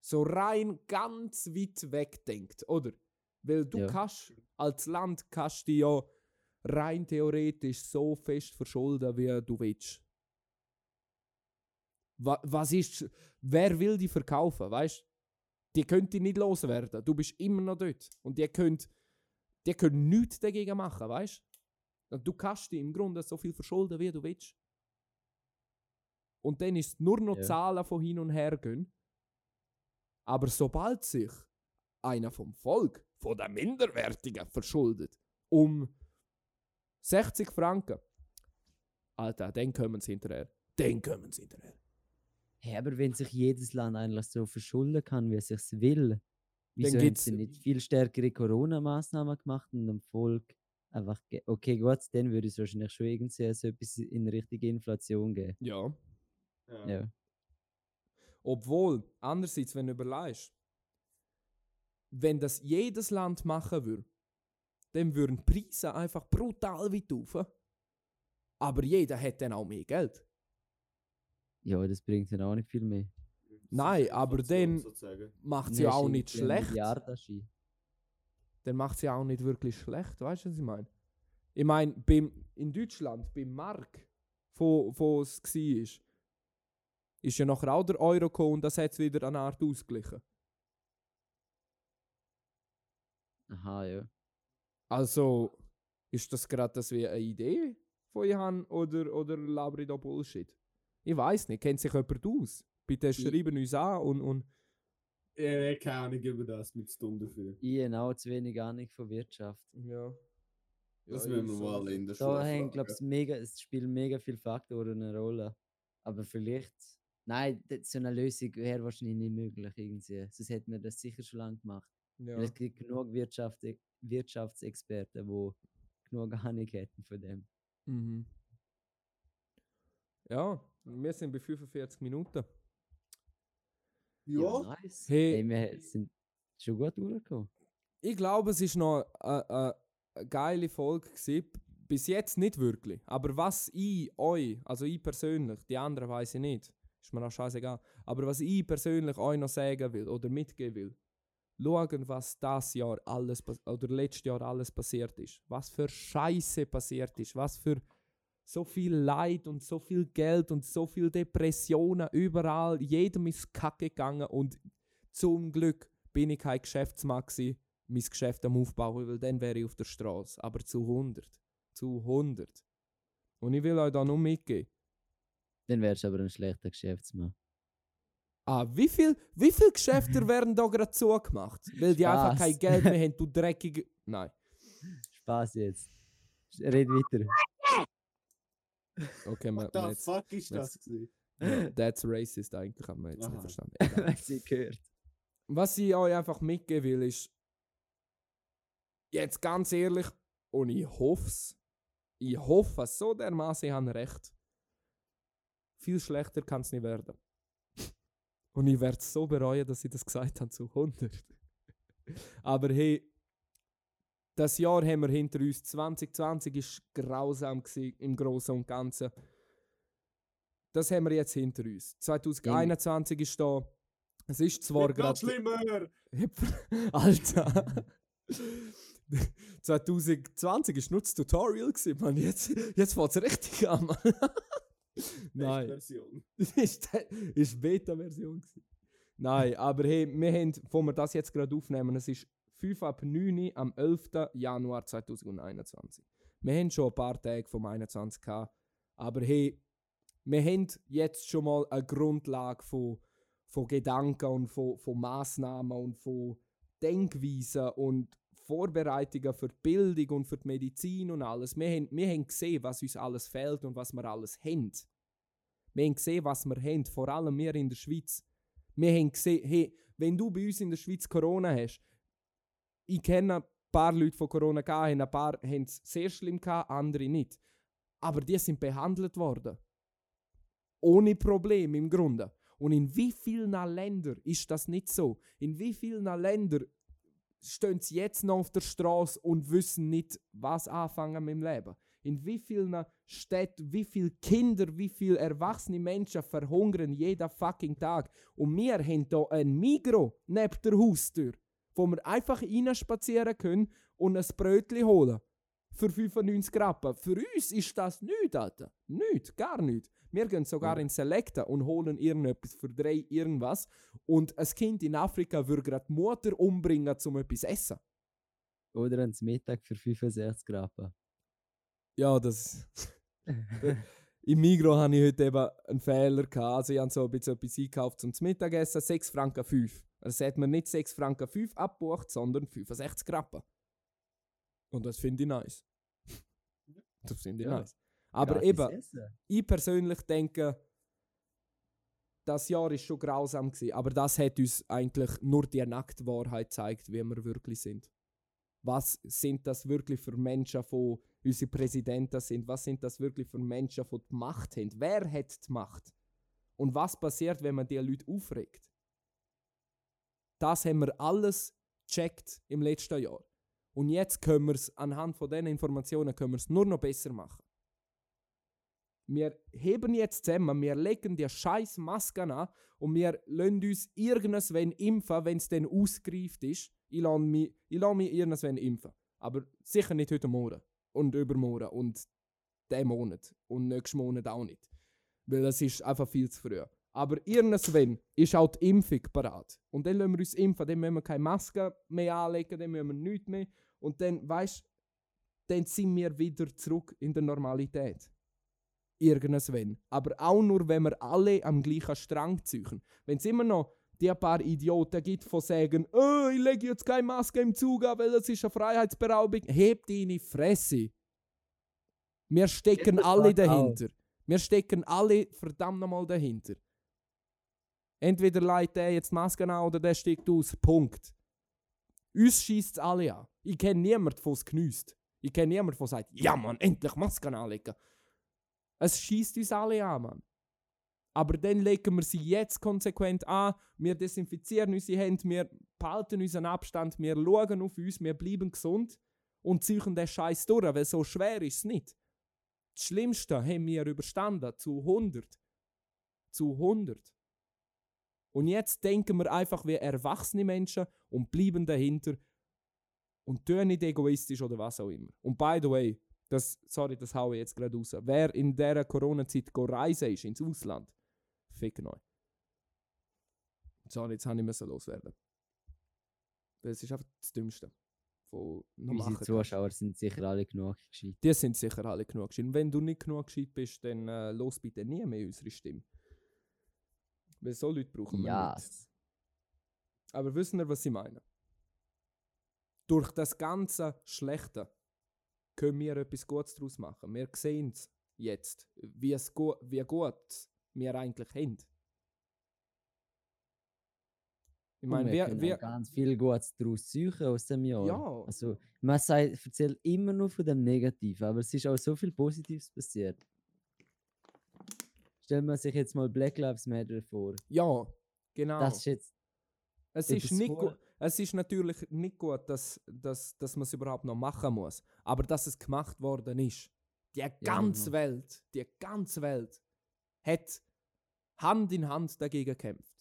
So rein ganz weit weg denkt, oder? Weil du Ja. kannst, als Land kannst du ja rein theoretisch so fest verschulden, wie du willst. Wa was ist, wer will die verkaufen, weißt Die können die nicht loswerden. Du bist immer noch dort. Und die können, die können nichts dagegen machen, weißt du kannst dich im Grunde so viel verschulden, wie du willst. Und dann ist nur noch Ja. Zahlen von hin und her gehen. Aber sobald sich einer vom Volk, von der Minderwertigen, verschuldet, um 60 Franken, Alter, dann kommen sie hinterher. Dann kommen sie hinterher. Hey, aber wenn sich jedes Land eigentlich so verschulden kann, wie es sich will, wieso haben gibt's- sie nicht viel stärkere Corona-Maßnahmen gemacht und dem Volk einfach, ge- okay, gut, dann würde es wahrscheinlich schon irgendwie so etwas in richtige Inflation geben. Ja. Ja. Ja. Obwohl, andererseits, wenn du überlegst, wenn das jedes Land machen würde, dann würden die Preise einfach brutal weit rauf. Aber jeder hat dann auch mehr Geld. Ja, das bringt dann auch nicht viel mehr. Nein, aber dann-. Macht sie ja auch nicht schlecht. Dann macht sie auch nicht wirklich schlecht. Weißt du, was ich meine? Ich meine, in Deutschland, beim Mark, wo, wo es war, ist ja nachher auch der Euro gekommen und das hat es wieder eine Art ausgeglichen. Aha, ja. Also, ist das gerade das wie eine Idee von ihr haben oder, oder laber ich da Bullshit? Ich weiß nicht, kennt sich jemand aus? Bitte schreiben uns an und, und Ja, keine Ahnung über das mit Stunden dafür. Auch zu wenig Ahnung von Wirtschaft. ja. Das Ja, müssen wir mal in der Schule Da hängt, glaube ich, mega, es spielen mega viele Faktoren eine Rolle. Aber vielleicht, nein, so eine Lösung wäre wahrscheinlich nicht möglich irgendwie. Sonst hätten wir das sicher schon lange gemacht. Ja. Weil es gibt genug Wirtschaft, Wirtschaftsexperten, die genug Ahnung hätten von dem. Mhm. Ja, wir sind bei 45 Minuten. Ja, nice. Hey. Hey, wir sind schon gut durchgekommen. Ich glaube, es ist noch eine, eine, eine geile Folge gewesen. Bis jetzt nicht wirklich. Aber was ich euch, also ich persönlich, die anderen weiß ich nicht, Ist mir auch scheißegal. Aber was ich persönlich euch noch sagen will oder mitgeben will, schauen, was das Jahr alles oder letztes Jahr alles passiert ist. Was für Scheiße passiert ist. Was für so viel Leid und so viel Geld und so viel Depressionen überall. Jedem ist kacke gegangen und zum Glück bin ich kein Geschäftsmann mein Geschäft am Aufbauen, weil dann wäre ich auf der Straße. Aber zu 100. Zu 100. Und ich will euch da nur mitgeben. Dann wärst du aber ein schlechter Geschäftsmann. Ah, wie viel, wie viel Geschäfte werden da gerade zugemacht? Weil die einfach Spaß. kein Geld mehr haben, du dreckige. Nein. Spaß jetzt. Red weiter. Okay, man, What the jetzt, fuck ist das ja, that's racist eigentlich, haben wir jetzt nicht Aha. verstanden. Sie gehört. Was ich euch einfach mitgeben will, ist, jetzt ganz ehrlich, und ich hoffe es, ich hoffe es so dermaßen, ich habe recht. Viel schlechter kann es nicht werden. Und ich werde es so bereuen, dass ich das gesagt habe zu 100. Aber hey, das Jahr haben wir hinter uns. 2020 ist grausam gewesen, im Großen und Ganzen. Das haben wir jetzt hinter uns. 2021 ist da. Es ist zwar gerade. schlimmer! Alter! 2020 ist nur das Tutorial gewesen, man. Jetzt, jetzt fängt es richtig an, Mann. Nein. Version. ist, ist Beta-Version. Nein, aber hey, wir haben, wo wir das jetzt gerade aufnehmen, es ist 5 ab 9 am 11. Januar 2021. Wir haben schon ein paar Tage vom 21 gehabt, aber hey, wir haben jetzt schon mal eine Grundlage von, von Gedanken und von, von Massnahmen und von Denkweisen und Vorbereitungen für die Bildung und für die Medizin und alles. Wir haben, wir haben gesehen, was uns alles fehlt und was wir alles haben. Wir haben gesehen, was wir haben, vor allem wir in der Schweiz. Wir haben gesehen, hey, wenn du bei uns in der Schweiz Corona hast, ich kenne ein paar Leute, die Corona hatten, ein paar haben es sehr schlimm gehabt, andere nicht. Aber die sind behandelt worden. Ohne Problem im Grunde. Und in wie vielen Ländern ist das nicht so? In wie vielen Ländern stehen sie jetzt noch auf der Straße und wissen nicht, was anfangen mit dem Leben? In wie vielen Städten, wie viele Kinder, wie viele erwachsene Menschen verhungern jeden fucking Tag? Und wir haben hier ein Migro neben der Haustür, wo wir einfach reinspazieren können und ein Brötchen holen. Für 95 Rappen. Für uns ist das nichts, Alter. Nichts, gar nichts. Wir gehen sogar Ja. in Selecta und holen irgendetwas für drei irgendwas. Und ein Kind in Afrika würde gerade die Mutter umbringen, um etwas zu essen. Oder ans Mittag für 65 Rappen. Ja, das. Im Migro hatte ich heute eben einen Fehler. Gehabt. Also, ich habe so ein bisschen etwas eingekauft zum Mittagessen. 6 Franken 5. Also, hat man nicht 6 Franken 5 abgebucht, sondern 65 Rappen. Und das finde ich nice. Das finde ich Ja. nice. Aber Gratis eben, Essen. ich persönlich denke, das Jahr ist schon grausam gewesen, aber das hat uns eigentlich nur die nackte Wahrheit gezeigt, wie wir wirklich sind. Was sind das wirklich für Menschen, die unsere Präsidenten sind? Was sind das wirklich für Menschen, die die Macht haben? Wer hat die Macht? Und was passiert, wenn man die Leute aufregt? Das haben wir alles checkt im letzten Jahr. Und jetzt können wir es anhand von diesen Informationen können wir es nur noch besser machen. Wir heben jetzt zusammen, wir legen die scheiß Masken an und wir lassen uns irgendwann impfen, wenn es dann ausgereift ist. Ich lasse mich, ich mich irgendwann impfen. Aber sicher nicht heute Morgen und übermorgen und diesen Monat und nächsten Monat auch nicht. Weil es ist einfach viel zu früh. Aber irgendwann ist auch die Impfung parat. Und dann lassen wir uns impfen, dann müssen wir keine Maske mehr anlegen, dann müssen wir nichts mehr. Und dann, weißt dann sind wir wieder zurück in der Normalität irgendwann. Aber auch nur, wenn wir alle am gleichen Strang ziehen. Wenn es immer noch die paar Idioten gibt, die sagen, oh, ich lege jetzt keine Maske im Zug an, weil das ist eine Freiheitsberaubung. Heb deine Fresse. Wir stecken alle sagt auch. dahinter. Wir stecken alle verdammt nochmal dahinter. Entweder leitet der jetzt die Maske an oder der steigt aus. Punkt. Uns schießt es alle an. Ich kenne niemanden, der es geniesst. Ich kenne niemanden, der sagt, ja Mann, endlich Masken anlegen. Es schießt uns alle an, Mann. Aber dann legen wir sie jetzt konsequent an. Wir desinfizieren unsere Hände, wir behalten unseren Abstand, wir schauen auf uns, wir bleiben gesund und ziehen den Scheiß durch, weil so schwer ist es nicht. Das Schlimmste haben wir überstanden, zu 100. zu 100. Und jetzt denken wir einfach wie erwachsene Menschen und bleiben dahinter und tun nicht egoistisch oder was auch immer. Und by the way, das, sorry, das haue ich jetzt gerade raus. Wer in dieser Corona-Zeit go reisen ist ins Ausland, fick euch. Sorry, jetzt habe ich müssen loswerden. Das ist einfach das Dümmste. Von Unsere machen kannst. Zuschauer sind sicher alle genug gescheit. Die sind sicher alle genug gescheit. Und wenn du nicht genug gescheit bist, dann äh, los bitte nie mehr unsere Stimme. Weil so Leute brauchen wir Ja. nicht. Aber wissen wir, was ich meine? Durch das ganze Schlechte können wir etwas Gutes daraus machen. Wir sehen es jetzt, wie, es gu wie gut wir eigentlich haben. Ich meine, wir wir, können wir, ganz viel Gutes daraus suchen aus dem Jahr. Ja. Also, man sagt, erzählt immer nur von dem Negativen, aber es ist auch so viel Positives passiert. Stellt man sich jetzt mal Black Lives Matter vor. ja, genau. Das ist jetzt Es ist, nicht gut, es ist natürlich nicht gut, dass, dass, dass man es überhaupt noch machen muss. Aber dass es gemacht worden ist. Die ganze genau. Welt, die ganze Welt hat Hand in Hand dagegen gekämpft.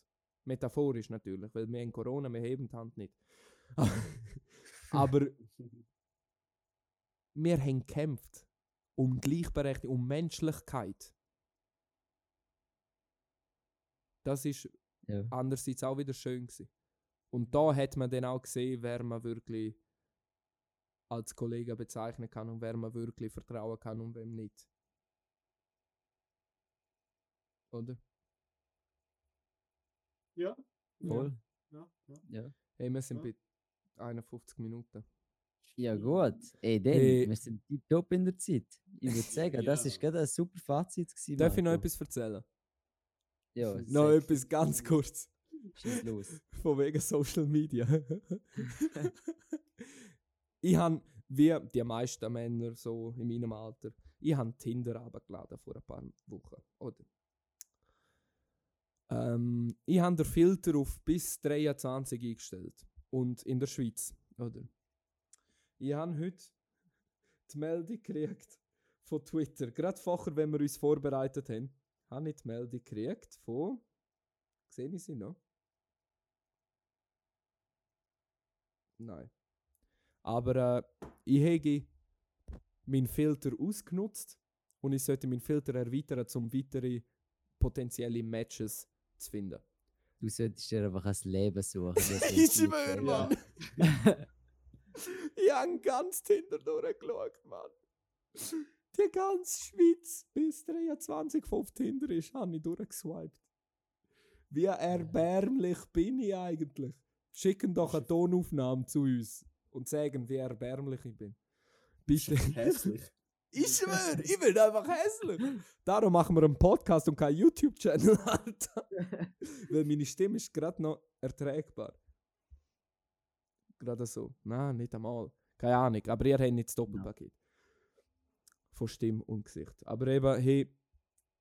Metaphorisch natürlich, weil wir in Corona, wir heben die Hand nicht. Aber wir haben gekämpft um Gleichberechtigung, um Menschlichkeit. Das ist ja. andererseits auch wieder schön gewesen. Und da hat man dann auch gesehen, wer man wirklich als Kollege bezeichnen kann und wer man wirklich vertrauen kann und wem nicht. Oder? Ja. voll. Ja, ja. Ja. Hey, wir sind Ja. bei 51 Minuten. Ja, gut. Ey, dann, Hey. wir sind top in der Zeit. Ich würde sagen, das Ja. ist gerade ein super Fazit. Gewesen, Darf ich noch Marco. etwas erzählen? Ja, Noch etwas ganz kurz. Schieß los. Von wegen Social Media. ich habe, wie die meisten Männer so in meinem Alter, ich habe Tinder abgeladen vor ein paar Wochen, oder? Ähm, ich habe den Filter auf bis 23 eingestellt. Und in der Schweiz, oder? Ich habe heute die Meldung gekriegt von Twitter. Gerade vorher, wenn wir uns vorbereitet haben, habe ich die Meldung gekriegt von. Sehe ich sie noch? Nein. Aber äh, ich habe meinen Filter ausgenutzt und ich sollte meinen Filter erweitern, um weitere potenzielle Matches zu finden. Du solltest dir einfach ein Leben suchen. Ich schwöre. Mann! ich habe ganz Tinder durchgeschaut, Mann. Die ganze Schweiz bis 23 auf Tinder ist, habe ich durchgeswiped. Wie erbärmlich bin ich eigentlich? Schicken doch eine Tonaufnahme zu uns und sagen, wie erbärmlich ich bin. Bitte. Hässlich. Ich schwöre, ich bin einfach hässlich. Darum machen wir einen Podcast und keinen YouTube-Channel, Alter. Weil meine Stimme ist gerade noch erträgbar. Gerade so. Nein, nicht einmal. Keine Ahnung, aber ihr habt nicht das Doppelpaket. Von Stimme und Gesicht. Aber eben, hey,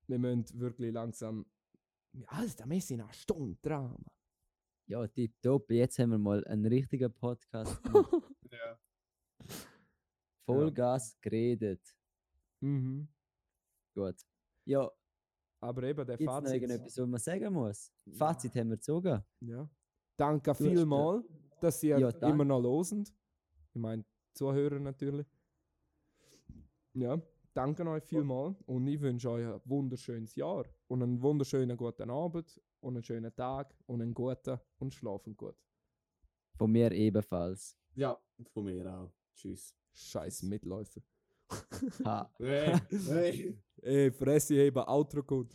wir müssen wirklich langsam. Alter, wir sind eine Stunde dran. Ja, tipptopp. Jetzt haben wir mal einen richtigen Podcast. gemacht. Ja. Vollgas geredet. mhm. Gut. Ja, Aber eben, der gibt es noch Fazit. irgendetwas, was man sagen muss? Ja. Fazit haben wir gezogen. Ja. Danke vielmals, dass ihr Ja, immer noch losend. Ich meine, Zuhörer natürlich. Ja, danke euch vielmals und ich wünsche euch ein wunderschönes Jahr und einen wunderschönen guten Abend und einen schönen Tag und einen guten und schlafen gut. Von mir ebenfalls. ja, von mir auch. Tschüss. Scheiß Mitläufer. Ha. Hey, hey. Ey, Fresse heben, Outro gut.